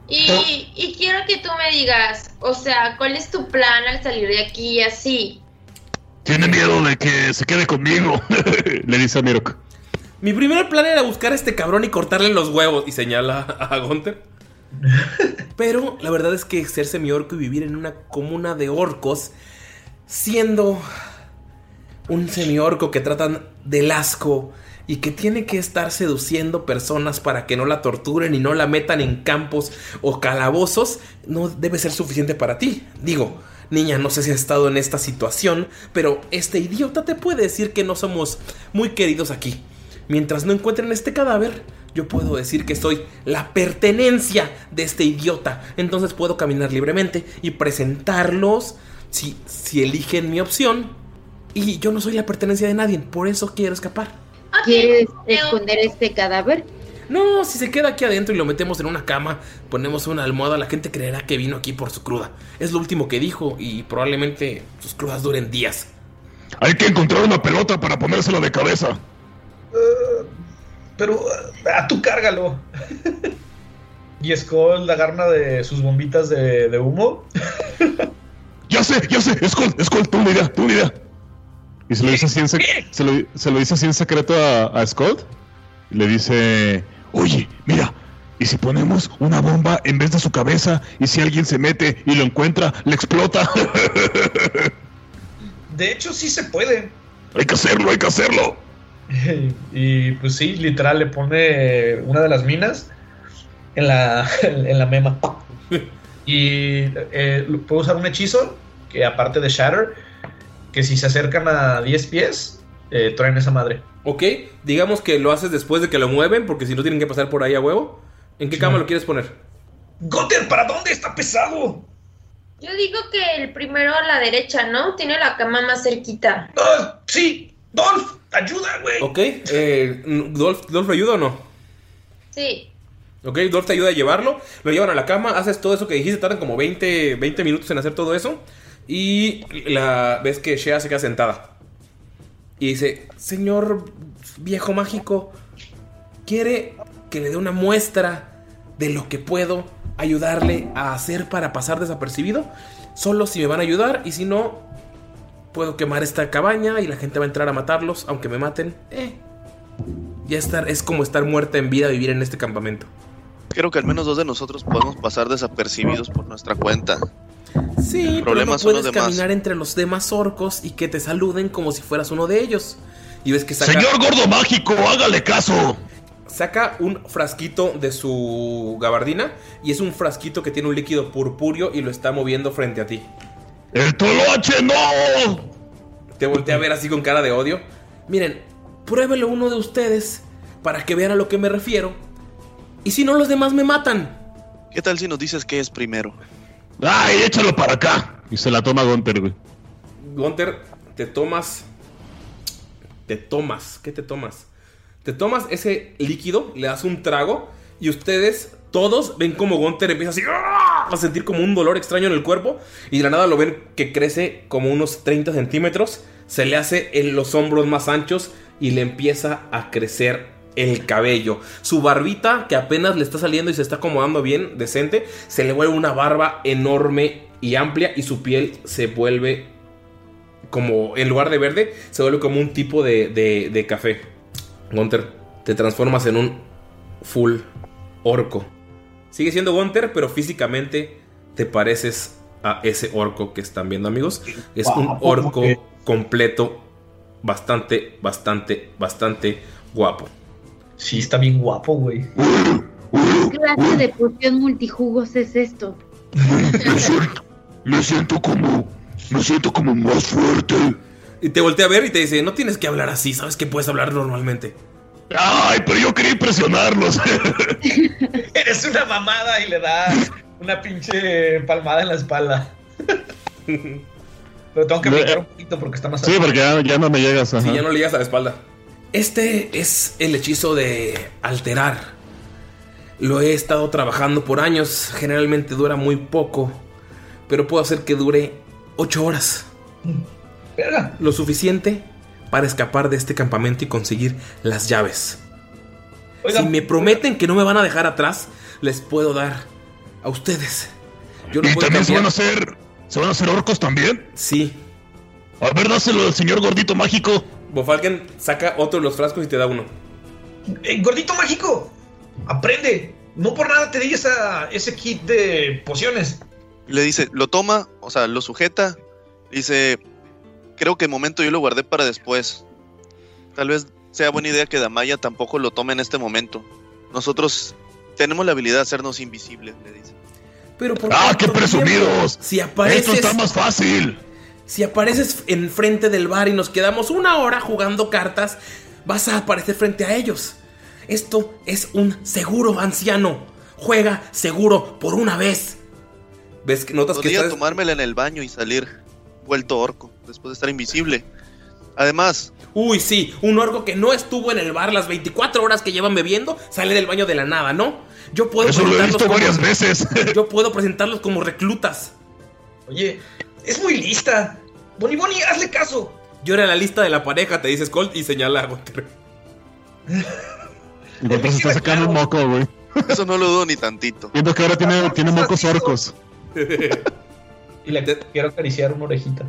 Y, y quiero que tú me digas, o sea, ¿cuál es tu plan al salir de aquí y así? Tiene miedo de que se quede conmigo. [laughs] Le dice a Mirok. Mi primer plan era buscar a este cabrón y cortarle los huevos. Y señala a Gunther. [laughs] Pero la verdad es que ser semiorco y vivir en una comuna de orcos, siendo un semiorco que tratan del asco y que tiene que estar seduciendo personas para que no la torturen y no la metan en campos o calabozos, no debe ser suficiente para ti. Digo, niña, no sé si has estado en esta situación, pero este idiota te puede decir que no somos muy queridos aquí. Mientras no encuentren este cadáver, yo puedo decir que soy la pertenencia de este idiota. Entonces puedo caminar libremente y presentarlos si, si eligen mi opción. Y yo no soy la pertenencia de nadie, por eso quiero escapar. ¿Quieres esconder este cadáver? No, si se queda aquí adentro y lo metemos en una cama, ponemos una almohada, la gente creerá que vino aquí por su cruda. Es lo último que dijo y probablemente sus crudas duren días. Hay que encontrar una pelota para ponérsela de cabeza. Pero uh, a tú cárgalo. [laughs] y Skull agarra de sus bombitas de, de humo. [laughs] Ya sé, ya sé, Skull, Skull, tú una idea, tú una idea. Y se lo dice así en, sec- [laughs] se lo, se lo dice así en secreto a, a Skull. Y le dice, oye, mira, ¿y si ponemos una bomba en vez de su cabeza? Y si alguien se mete y lo encuentra, le explota. De hecho, sí se puede. hay que hacerlo, hay que hacerlo. [laughs] y pues sí, literal, le pone una de las minas en la, [laughs] en la mema. Y eh, puede usar un hechizo que aparte de Shatter, que si se acercan a 10 pies, eh, traen esa madre. Ok, digamos que lo haces después de que lo mueven, porque si no tienen que pasar por ahí a huevo. ¿En qué cama lo quieres poner? Gotter, ¿para dónde está pesado? Yo digo que el primero a la derecha, ¿no? Tiene la cama más cerquita. ¡Ah, sí! ¡Dolph! ¡Ayuda, güey! Ok, eh, ¿Dolph, ¿Dolph lo ayuda o no? Sí. Ok, Dolph te ayuda a llevarlo, lo llevan a la cama, haces todo eso que dijiste, tardan como 20, 20 minutos en hacer todo eso. Y la ves que Shea se queda sentada. Y dice, señor viejo mágico, ¿quiere que le dé una muestra de lo que puedo ayudarle a hacer para pasar desapercibido. Solo si me van a ayudar y si no, puedo quemar esta cabaña y la gente va a entrar a matarlos, aunque me maten. Eh, ya estar, es como estar muerta en vida vivir en este campamento. Creo que al menos dos de nosotros podemos pasar desapercibidos por nuestra cuenta. Sí, El pero no problema los puedes demás. caminar entre los demás orcos y que te saluden como si fueras uno de ellos. Y ves que saca, Señor gordo mágico, hágale caso. saca un frasquito de su gabardina y es un frasquito que tiene un líquido purpúreo y lo está moviendo frente a ti. ¡El toloache no! Te voltea a ver así con cara de odio. Miren, pruébelo uno de ustedes para que vean a lo que me refiero. Y si no, los demás me matan. ¿Qué tal si nos dices qué es primero? ¡Ay, échalo para acá! Y se la toma Gunter, güey. Gunter, te tomas. Te tomas. ¿Qué te tomas? Te tomas ese líquido, le das un trago y ustedes todos ven como Gunter empieza así ¡ah! A sentir como un dolor extraño en el cuerpo y de la nada lo ven que crece como unos 30 centímetros, se le hace en los hombros más anchos y le empieza a crecer el cabello. Su barbita, que apenas le está saliendo y se está acomodando bien, decente, se le vuelve una barba enorme y amplia y su piel se vuelve como, en lugar de verde, se vuelve como un tipo de, de, de café. Gunter, te transformas en un full orco. Sigue siendo Gunter, pero físicamente te pareces a ese orco que están viendo, amigos. Es un orco completo, bastante, bastante, bastante guapo. Sí, está bien guapo, güey. ¿Qué clase de poción multijugos es esto? Me siento, me siento como. Me siento como más fuerte. Y te voltea a ver y te dice, no tienes que hablar así, sabes que puedes hablar normalmente. ¡Ay, pero yo quería impresionarlos! [laughs] Eres una mamada y le da una pinche palmada en la espalda. [laughs] Pero tengo que Le- brincar un poquito porque está más Sí, porque ya, ya no me llegas. Ajá. Si ya no le llegas a la espalda. Este es el hechizo de alterar. Lo he estado trabajando por años. Generalmente dura muy poco. Pero puedo hacer que dure 8 horas. Verga. Lo suficiente para escapar de este campamento y conseguir las llaves. Oiga, si me prometen que no me van a dejar atrás, les puedo dar a ustedes. Yo no ¿Y puedo también se van a hacer. ¿Se van a hacer orcos también? Sí. A ver, dáselo al señor gordito mágico. Bofalken saca otro de los frascos y te da uno. Eh, gordito mágico, aprende. No por nada te di esa, ese kit de pociones. Le dice, lo toma, o sea, lo sujeta. Dice, creo que el momento yo lo guardé para después. Tal vez sea buena idea que Damaya tampoco lo tome en este momento. Nosotros tenemos la habilidad de hacernos invisibles, le dice. Pero por ¡Ah, qué presumidos! Si apareces, Esto está más fácil. si apareces enfrente del bar y nos quedamos una hora jugando cartas, vas a aparecer frente a ellos. Esto es un seguro anciano. Juega seguro por una vez. ¿Ves que notas que Podría estás... tomármela en el baño y salir vuelto orco después de estar invisible. Además, Uy, sí, un orco que no estuvo en el bar las 24 horas que llevan bebiendo sale del baño de la nada, ¿no? Yo puedo Eso lo he presentarlos visto como- varias veces. [laughs] Yo puedo presentarlos como reclutas. Oye, es muy lista. Boni Boni, hazle caso. Yo era la lista de la pareja, te dice Colt y señala a se [laughs] está sacando un moco, güey. [laughs] eso no lo dudo ni tantito. Viendo que ahora tiene, tiene mocos orcos. Y le quiero acariciar una orejita.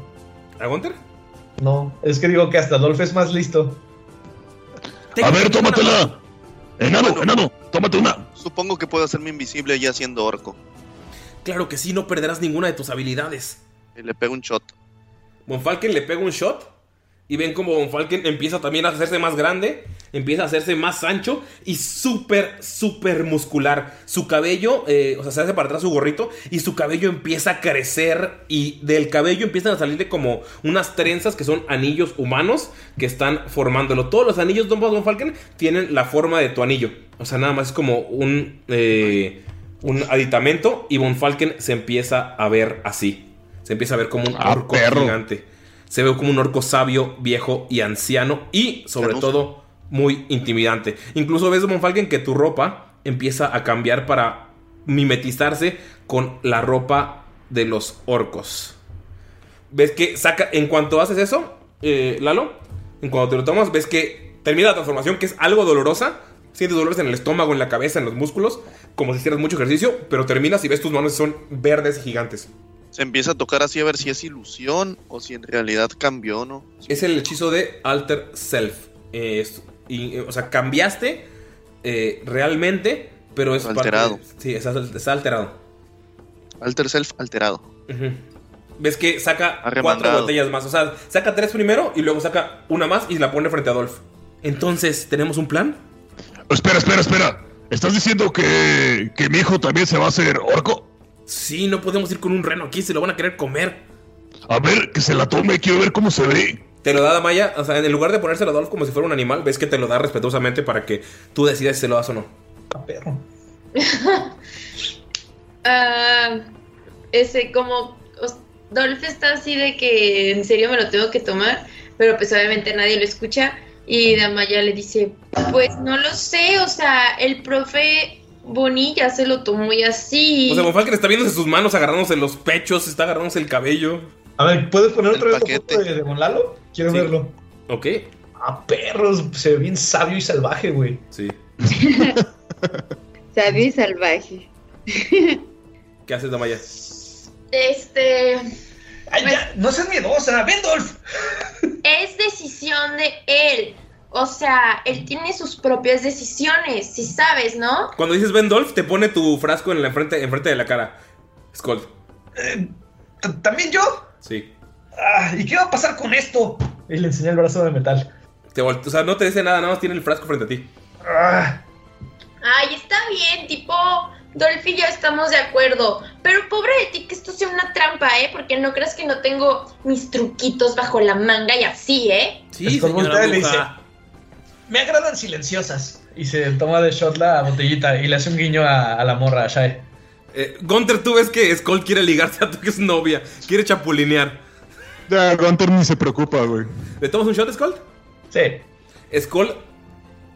¿A Gunter? No, es que digo que hasta Dolph es más listo. A ver, tómatela. Enano, Bueno. enano, tómate una. Supongo que puedo hacerme invisible ya siendo orco. Claro que sí, no perderás ninguna de tus habilidades. Y le pego un shot. Von le pega un shot y ven como Von Falken empieza también a hacerse más grande, empieza a hacerse más ancho y súper, súper muscular. Su cabello, eh, o sea, se hace para atrás su gorrito y su cabello empieza a crecer y del cabello empiezan a salirle como unas trenzas que son anillos humanos que están formándolo. Todos los anillos de Von Falken tienen la forma de tu anillo. O sea, nada más es como un, eh, un aditamento y Von Falken se empieza a ver así. Se empieza a ver como un Ah, orco perro. gigante. Se ve como un orco sabio, viejo y anciano. Y sobre todo, muy intimidante. Incluso ves, Monfalken, que tu ropa empieza a cambiar para mimetizarse con la ropa de los orcos. ¿Ves que saca. En cuanto haces eso, eh, Lalo, en cuanto te lo tomas, ves que termina la transformación, que es algo dolorosa. Sientes dolores en el estómago, en la cabeza, en los músculos, como si hicieras mucho ejercicio, pero terminas y ves tus manos son verdes y gigantes. Se empieza a tocar así a ver si es ilusión o si en realidad cambió, ¿no? Es el hechizo de Alter Self. Eh, es- y, eh, o sea, cambiaste eh, realmente, pero es parte- Alterado. sí, está, alterado. Alter self alterado. Ves que saca cuatro botellas más. O sea, saca tres primero y luego saca una más y la pone frente a Dolph. Entonces, ¿tenemos un plan? Espera, espera, espera. ¿Estás diciendo que, que mi hijo también se va a hacer orco? Sí, no podemos ir con un reno aquí, se lo van a querer comer. A ver, que se la tome, quiero ver cómo se ve. Te lo da Damaya, o sea, en lugar de ponérselo a Dolph como si fuera un animal, ves que te lo da respetuosamente para que tú decidas si se lo das o no. Ah, [laughs] ese, como. Dolph está así de que en serio me lo tengo que tomar, pero pues obviamente nadie lo escucha. Y Damaya le dice: Pues no lo sé, o sea, el profe Bonilla se lo tomó y así. O sea, Monfalken está viéndose sus manos, agarrándose los pechos, está agarrándose el cabello. A ver, ¿puedes poner otra El vez la foto de, de Monlalo? Quiero Sí. verlo. Ok. Ah, perros, se ve bien sabio y salvaje, güey. Sí. [laughs] Sabio y salvaje. [laughs] ¿Qué haces, Damaya? Este. Ay, ya, no seas miedosa, ven, Dolph. Es decisión de él. O sea, él tiene sus propias decisiones, si sabes, ¿no? Cuando dices Ben Dolph, te pone tu frasco en la enfrente, enfrente de la cara. Skull. ¿También yo? Sí. Ah, ¿Y qué va a pasar con esto? Y le enseñé el brazo de metal. Te o sea, no te dice nada, nada más tiene el frasco frente a ti. Ah, Ay, está bien, tipo, Dolph y yo estamos de acuerdo. Pero pobre de ti que esto sea una trampa, ¿eh? Porque no creas que no tengo mis truquitos bajo la manga y así, ¿eh? Sí, le bruja. dice, Me agradan silenciosas. Y se toma de shot la botellita y le hace un guiño a, a la morra, a Shai. Eh, Gunter, tú ves que Skull quiere ligarse a tu novia, quiere chapulinear. Ya, Gunter ni se preocupa, güey. ¿Le tomas un shot, Skull? Sí. Skull,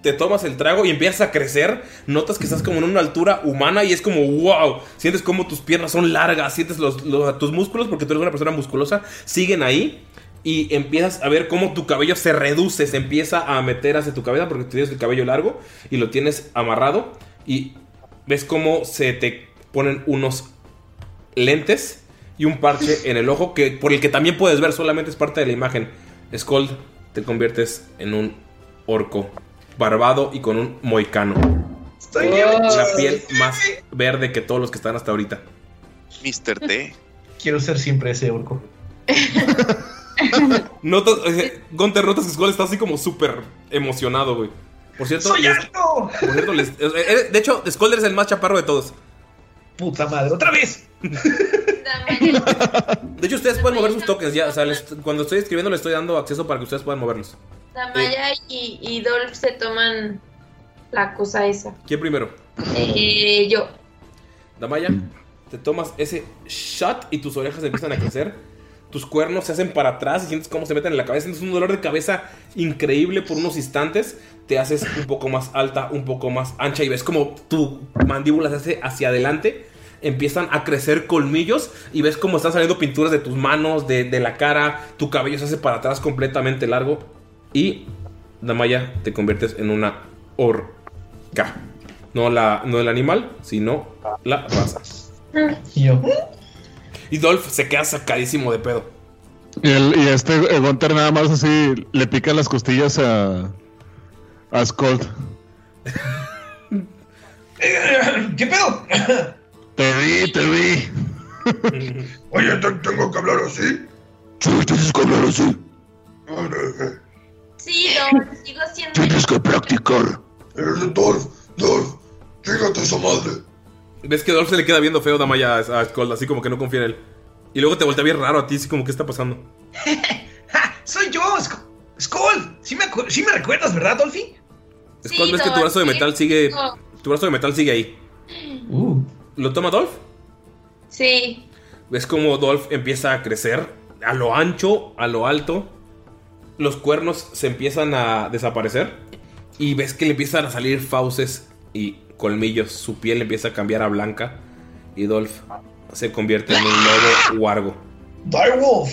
te tomas el trago y empiezas a crecer. Notas que estás como en una altura humana y es como wow. Sientes como tus piernas son largas, sientes los, los- tus músculos, porque tú eres una persona musculosa, siguen ahí. Y empiezas a ver cómo tu cabello se reduce, se empieza a meter hacia tu cabeza porque tienes el cabello largo y lo tienes amarrado. Y ves cómo se te ponen unos lentes y un parche en el ojo que por el que también puedes ver, solamente es parte de la imagen. Skull, te conviertes en un orco barbado y con un moicano. Estoy La piel más verde que todos los que están hasta ahorita. Mr. T. Quiero ser siempre ese orco. [laughs] [laughs] Notas, eh, Gunter, notas que Skull está así como súper emocionado, güey. Por cierto, ¡Soy les- alto! por cierto, les- eh, eh, de hecho, Skull es el más chaparro de todos. Puta madre, otra vez. De hecho, ustedes pueden mover sus tokens ya. O sea, les- cuando estoy escribiendo, les estoy dando acceso para que ustedes puedan moverlos. Damaya y, y Dolph se toman la cosa esa. ¿Quién primero? Eh, yo. Damaya, te tomas ese shot y tus orejas empiezan a crecer. Tus cuernos se hacen para atrás y sientes cómo se meten en la cabeza. Sientes un dolor de cabeza increíble por unos instantes. Te haces un poco más alta, un poco más ancha y ves como tu mandíbula se hace hacia adelante. Empiezan a crecer colmillos y ves cómo están saliendo pinturas de tus manos, de, la cara. Tu cabello se hace para atrás completamente largo. Y Damaya, te conviertes en una orca. No, la, no el animal, sino la raza. Y yo. Y Dolph se queda sacadísimo de pedo. Y, el, y este el Gunter nada más así le pica las costillas a. a Skull. ¿Qué pedo? Te vi, te vi. Oye, ¿te- ¿tengo que hablar así? Sí, tienes que hablar así. Sí, Dolph, sigo siendo. Tienes que practicar. Eres Dolph, Dolph, fíjate esa madre. Ves que Dolph se le queda viendo feo Damaya a, a Skull, así como que no confía en él. Y luego te voltea bien raro a ti, así como que está pasando. [laughs] Soy yo, Sk- Skull. ¿Sí me, sí me recuerdas, ¿verdad, Dolphy? Skull, ves que tu brazo de metal sigue. Tu brazo de metal sigue ahí. Uh. ¿Lo toma Dolph? Sí. Ves como Dolph empieza a crecer a lo ancho, a lo alto. Los cuernos se empiezan a desaparecer. Y ves que le empiezan a salir fauces y colmillos. Su piel empieza a cambiar a blanca. Y Dolph se convierte en un lobo wargo. Direwolf.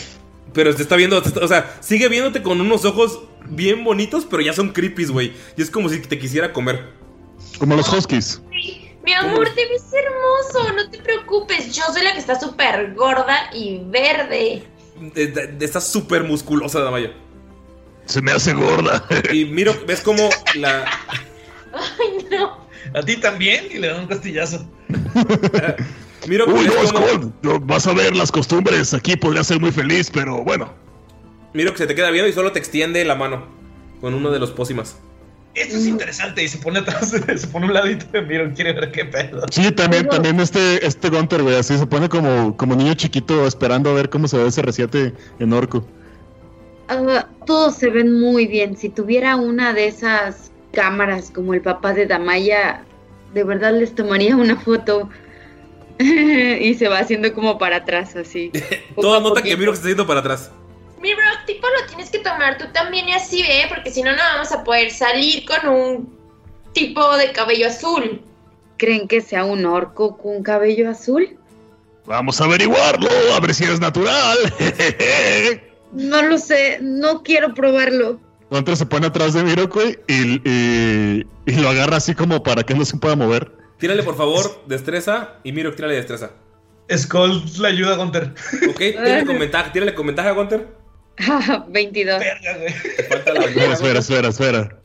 Pero te está viendo, te está- o sea, sigue viéndote con unos ojos bien bonitos, pero ya son creepies, güey. Y es como si te quisiera comer. Como los huskies. Mi amor, te ves hermoso, no te preocupes. Yo soy la que está súper gorda y verde. De- de- de- Estás súper musculosa, Damaya. Se me hace gorda. Y miro, ves como la. [laughs] Ay, no. A ti también y le dan un castillazo. [laughs] Miro Uy, ves no, como- Skull. no, Vas a ver las costumbres. Aquí podría ser muy feliz, pero bueno. Miro que se te queda viendo y solo te extiende la mano con uno de los pócimas. Esto es interesante y se pone atrás, se pone a un ladito de Miro, quiere ver qué pedo. Sí, también, también este, este Gunter, güey, así se pone como, como niño chiquito esperando a ver cómo se ve ese reciente en orco. Ah, todos se ven muy bien. Si tuviera una de esas cámaras como el papá de Damaya, de verdad les tomaría una foto. [laughs] y se va haciendo como para atrás, así. [laughs] Toda nota que Miro que se está yendo para atrás. Mi bro, tipo lo tienes que tomar tú también y así, ¿eh? Porque si no, no vamos a poder salir con un tipo de cabello azul. ¿Creen que sea un orco con cabello azul? Vamos a averiguarlo, a ver si es natural. [laughs] No lo sé, no quiero probarlo. Gunter se pone atrás de Miro, güey, y, y, y lo agarra así como para que no se pueda mover. Tírale por favor destreza y Miro tírale destreza. Skull le ayuda a Gunter. Ok, tírale con ventaja, tírale con ventaja, Gunter. [laughs] 22. Espera, espera, espera, espera.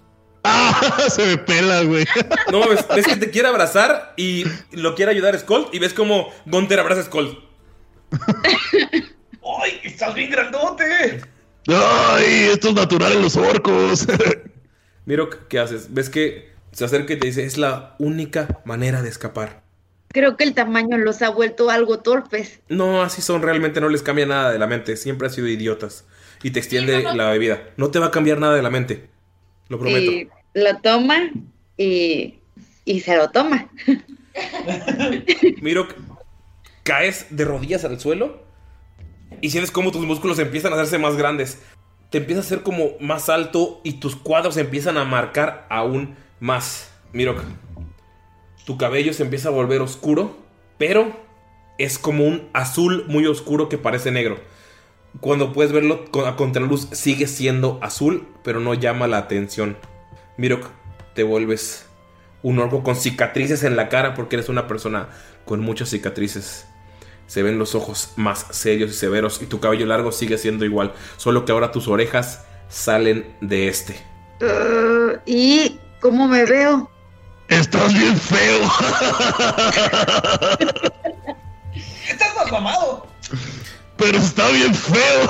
¡Ah! [laughs] Se me pela, güey. No, ves, ves que te quiere abrazar y lo quiere ayudar Skull y ves como Gunter abraza a Skull. ¡Ay, estás bien grandote! ¡Ay, esto es natural en los orcos! [laughs] Miro, ¿qué haces? Ves que se acerca y te dice, es la única manera de escapar. Creo que el tamaño los ha vuelto algo torpes. No, así son, realmente no les cambia nada de la mente, siempre han sido idiotas. Y te extiende la bebida. No te va a cambiar nada de la mente, lo prometo. Y lo toma y, y se lo toma. [laughs] Miro, caes de rodillas al suelo y sientes como tus músculos empiezan a hacerse más grandes. Te empiezas a hacer como más alto y tus cuadros empiezan a marcar aún más. Miro, tu cabello se empieza a volver oscuro, pero es como un azul muy oscuro que parece negro. Cuando puedes verlo a contraluz sigue siendo azul, pero no llama la atención. Mirok, te vuelves un orco con cicatrices en la cara porque eres una persona con muchas cicatrices. Se ven los ojos más serios y severos y tu cabello largo sigue siendo igual, solo que ahora tus orejas salen de este. Uh, ¿Y cómo me veo? Estás bien feo. ¡Estás más mamado! Pero está bien feo.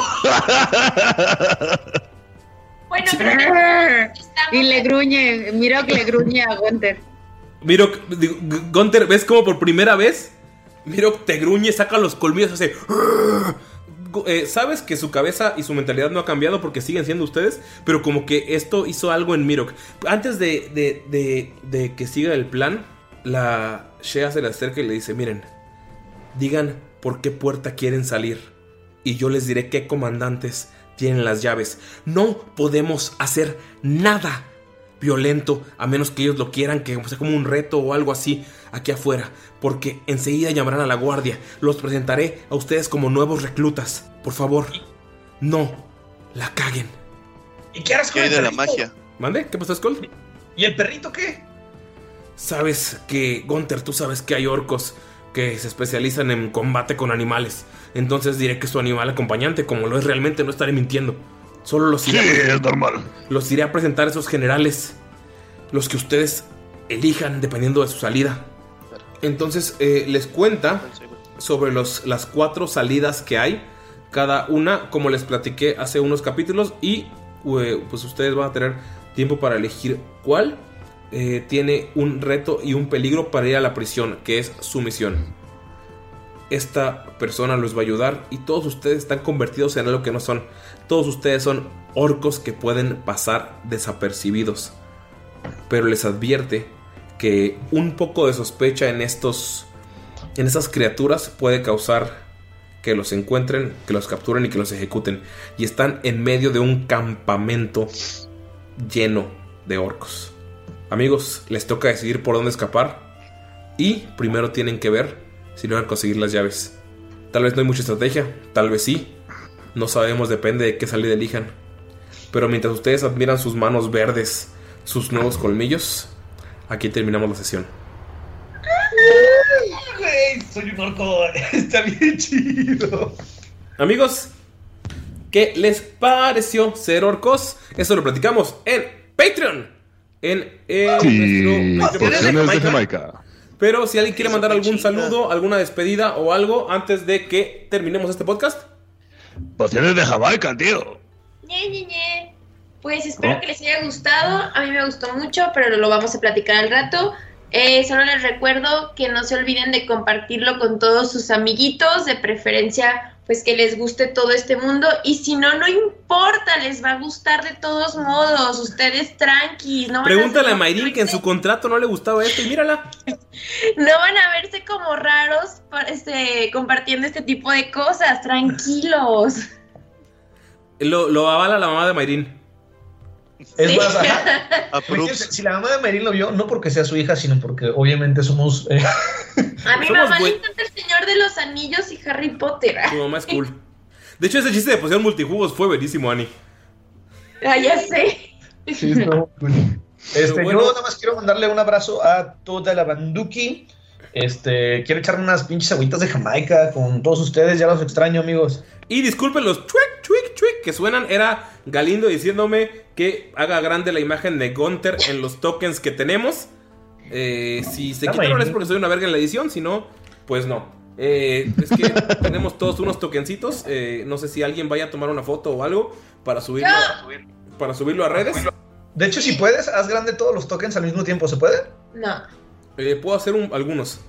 Bueno, y le gruñe, mira que le gruñe a Gunter. G- Gunter, ¿ves como por primera vez? Mirok te gruñe, saca los colmillos, hace... Eh, Sabes que su cabeza y su mentalidad no ha cambiado porque siguen siendo ustedes, pero como que esto hizo algo en Mirok. Antes de, de, de- de que siga el plan, la Shea se le acerca y le dice, miren, digan por qué puerta quieren salir y yo les diré qué comandantes tienen las llaves. No podemos hacer nada violento a menos que ellos lo quieran, que sea como un reto o algo así aquí afuera, porque enseguida llamarán a la guardia. Los presentaré a ustedes como nuevos reclutas. Por favor, no la caguen. ¿Y qué harás con ¿Qué hay el de la magia? ¿Mande? ¿Qué pasó, Skull? ¿Y el perrito qué? Sabes que, Gunter, tú sabes que hay orcos que se especializan en combate con animales. Entonces diré que es su animal acompañante, como lo es realmente, no estaré mintiendo. Solo los iré, a Sí, es normal. los iré a presentar a esos generales, los que ustedes elijan dependiendo de su salida. Entonces eh, les cuenta sobre los, las cuatro salidas que hay, cada una, como les platiqué hace unos capítulos, y eh, pues ustedes van a tener tiempo para elegir cuál eh, tiene un reto y un peligro para ir a la prisión, que es su misión. Esta persona los va a ayudar y todos ustedes están convertidos en algo que no son. Todos ustedes son orcos que pueden pasar desapercibidos. Pero les advierte que un poco de sospecha en estos en esas criaturas puede causar que los encuentren, que los capturen y que los ejecuten. Y están en medio de un campamento lleno de orcos. Amigos, les toca decidir por dónde escapar. Y primero tienen que ver si logran conseguir las llaves. Tal vez no hay mucha estrategia, tal vez sí. No sabemos, depende de qué salida elijan. Pero mientras ustedes admiran sus manos verdes, sus nuevos colmillos, aquí terminamos la sesión. Güey, soy un orco. [laughs] Está bien chido. Amigos, ¿qué les pareció ser orcos? Eso lo platicamos en Patreon. En, en Sí, nuestro Patreon de Jamaica. Pero si alguien quiere mandar algún saludo, alguna despedida o algo antes de que terminemos este podcast. Porciones de Jamaica, tío. Ñe, Ñe, Ñe. Pues espero que les haya gustado. A mí me gustó mucho, pero lo vamos a platicar al rato. Eh, solo les recuerdo que no se olviden de compartirlo con todos sus amiguitos, de preferencia, pues que les guste todo este mundo. Y si no, no importa, les va a gustar de todos modos. Ustedes tranquis, no Pregúntale a a, Mayrin que en su contrato no le gustaba esto y mírala. [laughs] no van a verse como raros este, compartiendo este tipo de cosas. Tranquilos. Lo, lo avala la mamá de Mayrin. Es Sí. más, ajá. [laughs] Fíjense, si la mamá de Merín lo vio, no porque sea su hija, sino porque obviamente somos. eh, A mi Somos mamá le encanta el Señor de los Anillos y Harry Potter. Tu mamá es cool. [laughs] De hecho, ese chiste de posición multijugos fue buenísimo, Ani. Ah, ya sé. Sí, cool. Este, bueno. Yo nada más quiero mandarle un abrazo a toda la banduki. Este, quiero echarme unas pinches agüitas de Jamaica con todos ustedes. Ya los extraño, amigos. Y disculpen los que suenan. Era Galindo diciéndome que haga grande la imagen de Gunter en los tokens que tenemos. Eh, si se quitaron bueno. es porque soy una verga en la edición. Si no, pues no. Eh, es que [laughs] tenemos todos unos tokencitos. eh, no sé si alguien vaya a tomar una foto o algo para subirlo, para subirlo a redes. De hecho, si puedes, haz grande todos los tokens al mismo tiempo. ¿Se puede? No. Eh, puedo hacer un- algunos.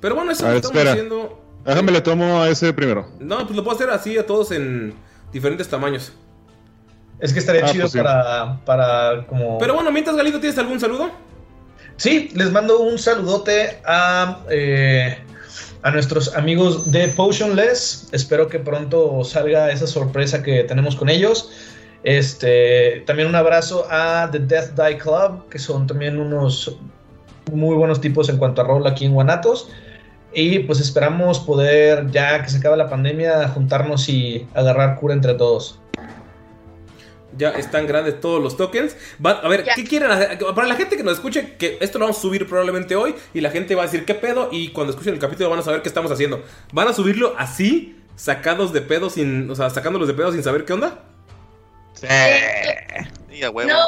Pero bueno, eso A lo ver, estamos espera. haciendo. Déjame le tomo a ese primero. No, pues lo puedo hacer así a todos en diferentes tamaños. Es que estaría Ah, chido pues sí. para, para como... Pero bueno, mientras Galindo, ¿tienes algún saludo? Sí, les mando un saludote a, eh, a nuestros amigos de Potionless. Espero que pronto salga esa sorpresa que tenemos con ellos. Este, también un abrazo a The Death Die Club, que son también unos muy buenos tipos en cuanto a rol aquí en Guanatos. Y pues esperamos poder, ya que se acabe la pandemia, juntarnos y agarrar cura entre todos. Ya están grandes todos los tokens. Va- a ver, ¿qué quieren hacer? Para la gente que nos escuche, que esto lo vamos a subir probablemente hoy y la gente va a decir qué pedo y cuando escuchen el capítulo van a saber qué estamos haciendo. ¿Van a subirlo así, sacados de pedo sin, o sea, sacándolos de pedo sin saber qué onda? Sí, a huevo. No,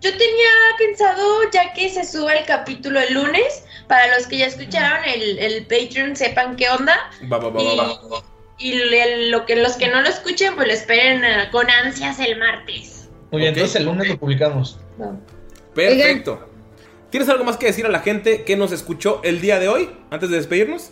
yo tenía pensado, ya que se suba el capítulo el lunes, para los que ya escucharon el, el Patreon sepan qué onda. Va, va, va, Y, va, va. y lo que, los que no lo escuchen, pues lo esperen eh, con ansias el martes. Muy bien, entonces el lunes lo publicamos. Perfecto. ¿Tienes algo más que decir a la gente que nos escuchó el día de hoy antes de despedirnos?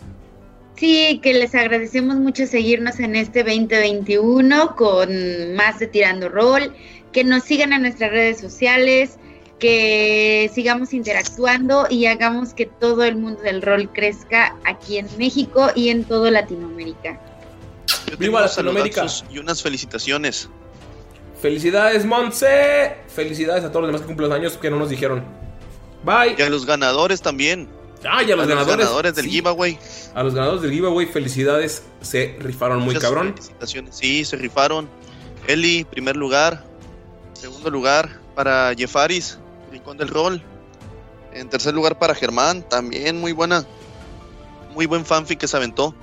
Sí, que les agradecemos mucho seguirnos en este 2021 con más de Tirando Rol, que nos sigan en nuestras redes sociales, que sigamos interactuando y hagamos que todo el mundo del rol crezca aquí en México y en todo Latinoamérica. ¡Viva Latinoamérica! Y unas felicitaciones. Felicidades, Monse. Felicidades a todos los demás que cumplen los años que no nos dijeron. Bye. Y a los ganadores también. Ah, y a los ganadores. del Sí. giveaway. A los ganadores del giveaway, felicidades. Se rifaron muy cabrón. felicitaciones. Sí, se rifaron. Eli, primer lugar. Segundo lugar para Jefaris, Rincón del Rol. En tercer lugar para Germán, también muy buena. Muy buen fanfic que se aventó.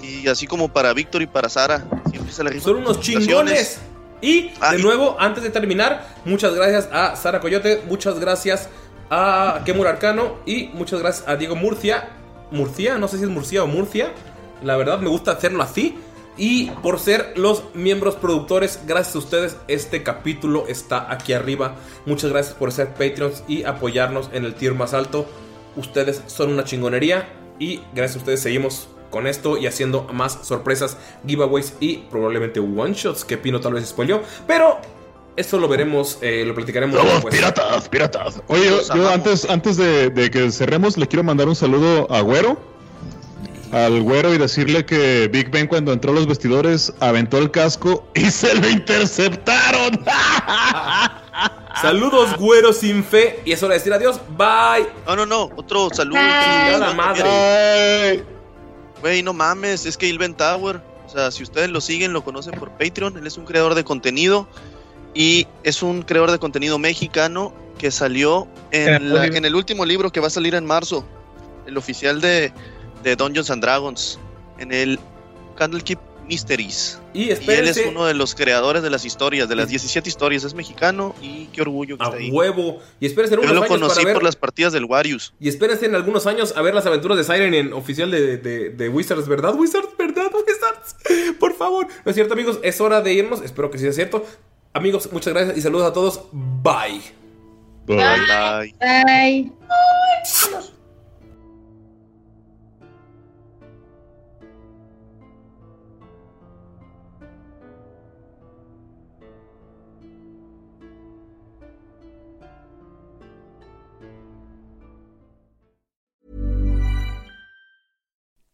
Y así como para Víctor y para Sara. Siempre se le rifan Son unos chingones. Y Ah, de y- nuevo, antes de terminar, muchas gracias a Sara Coyote, muchas gracias a Kemur Arcano y muchas gracias a Diego Murcia. Murcia, no sé si es Murcia o Murcia. La verdad me gusta hacerlo así. Y por ser los miembros productores, gracias a ustedes, este capítulo está aquí arriba. Muchas gracias por ser Patreons y apoyarnos en el tier más alto. Ustedes son una chingonería y gracias a ustedes seguimos con esto y haciendo más sorpresas, giveaways y probablemente one shots que Pino tal vez spoileó. Pero esto lo veremos, eh, lo platicaremos Somos después. piratas, piratas. Oye, yo, antes, antes de, de que cerremos, le quiero mandar un saludo a Güero. Al Güero y decirle que Big Ben cuando entró a los vestidores aventó el casco y [laughs] se lo interceptaron. [laughs] Saludos, güero sin fe. Y es hora de decir adiós. Bye. No, no, no. Otro saludo. La madre. Güey, no mames, es que Ilven Tower, o sea, si ustedes lo siguen, lo conocen por Patreon, él es un creador de contenido Y es un creador de contenido mexicano que salió en, la- en el último libro que va a salir en marzo, el oficial de, de Dungeons and Dragons, en el Candlekeep Mysteries. Y él es uno de los creadores de las historias, de las 17 historias, es mexicano y qué orgullo que A está ahí. huevo. Y espérense en Yo unos lo años conocí para ver. por las partidas del Warius. Y espérense en algunos años a ver las aventuras de Siren en oficial de, de- de Wizards, ¿verdad, Wizards? ¿Verdad, [laughs] Wizards? Por favor. No es cierto, amigos. Es hora de irnos. Espero que sí sea cierto. Amigos, muchas gracias y saludos a todos. Bye. Bye. Bye.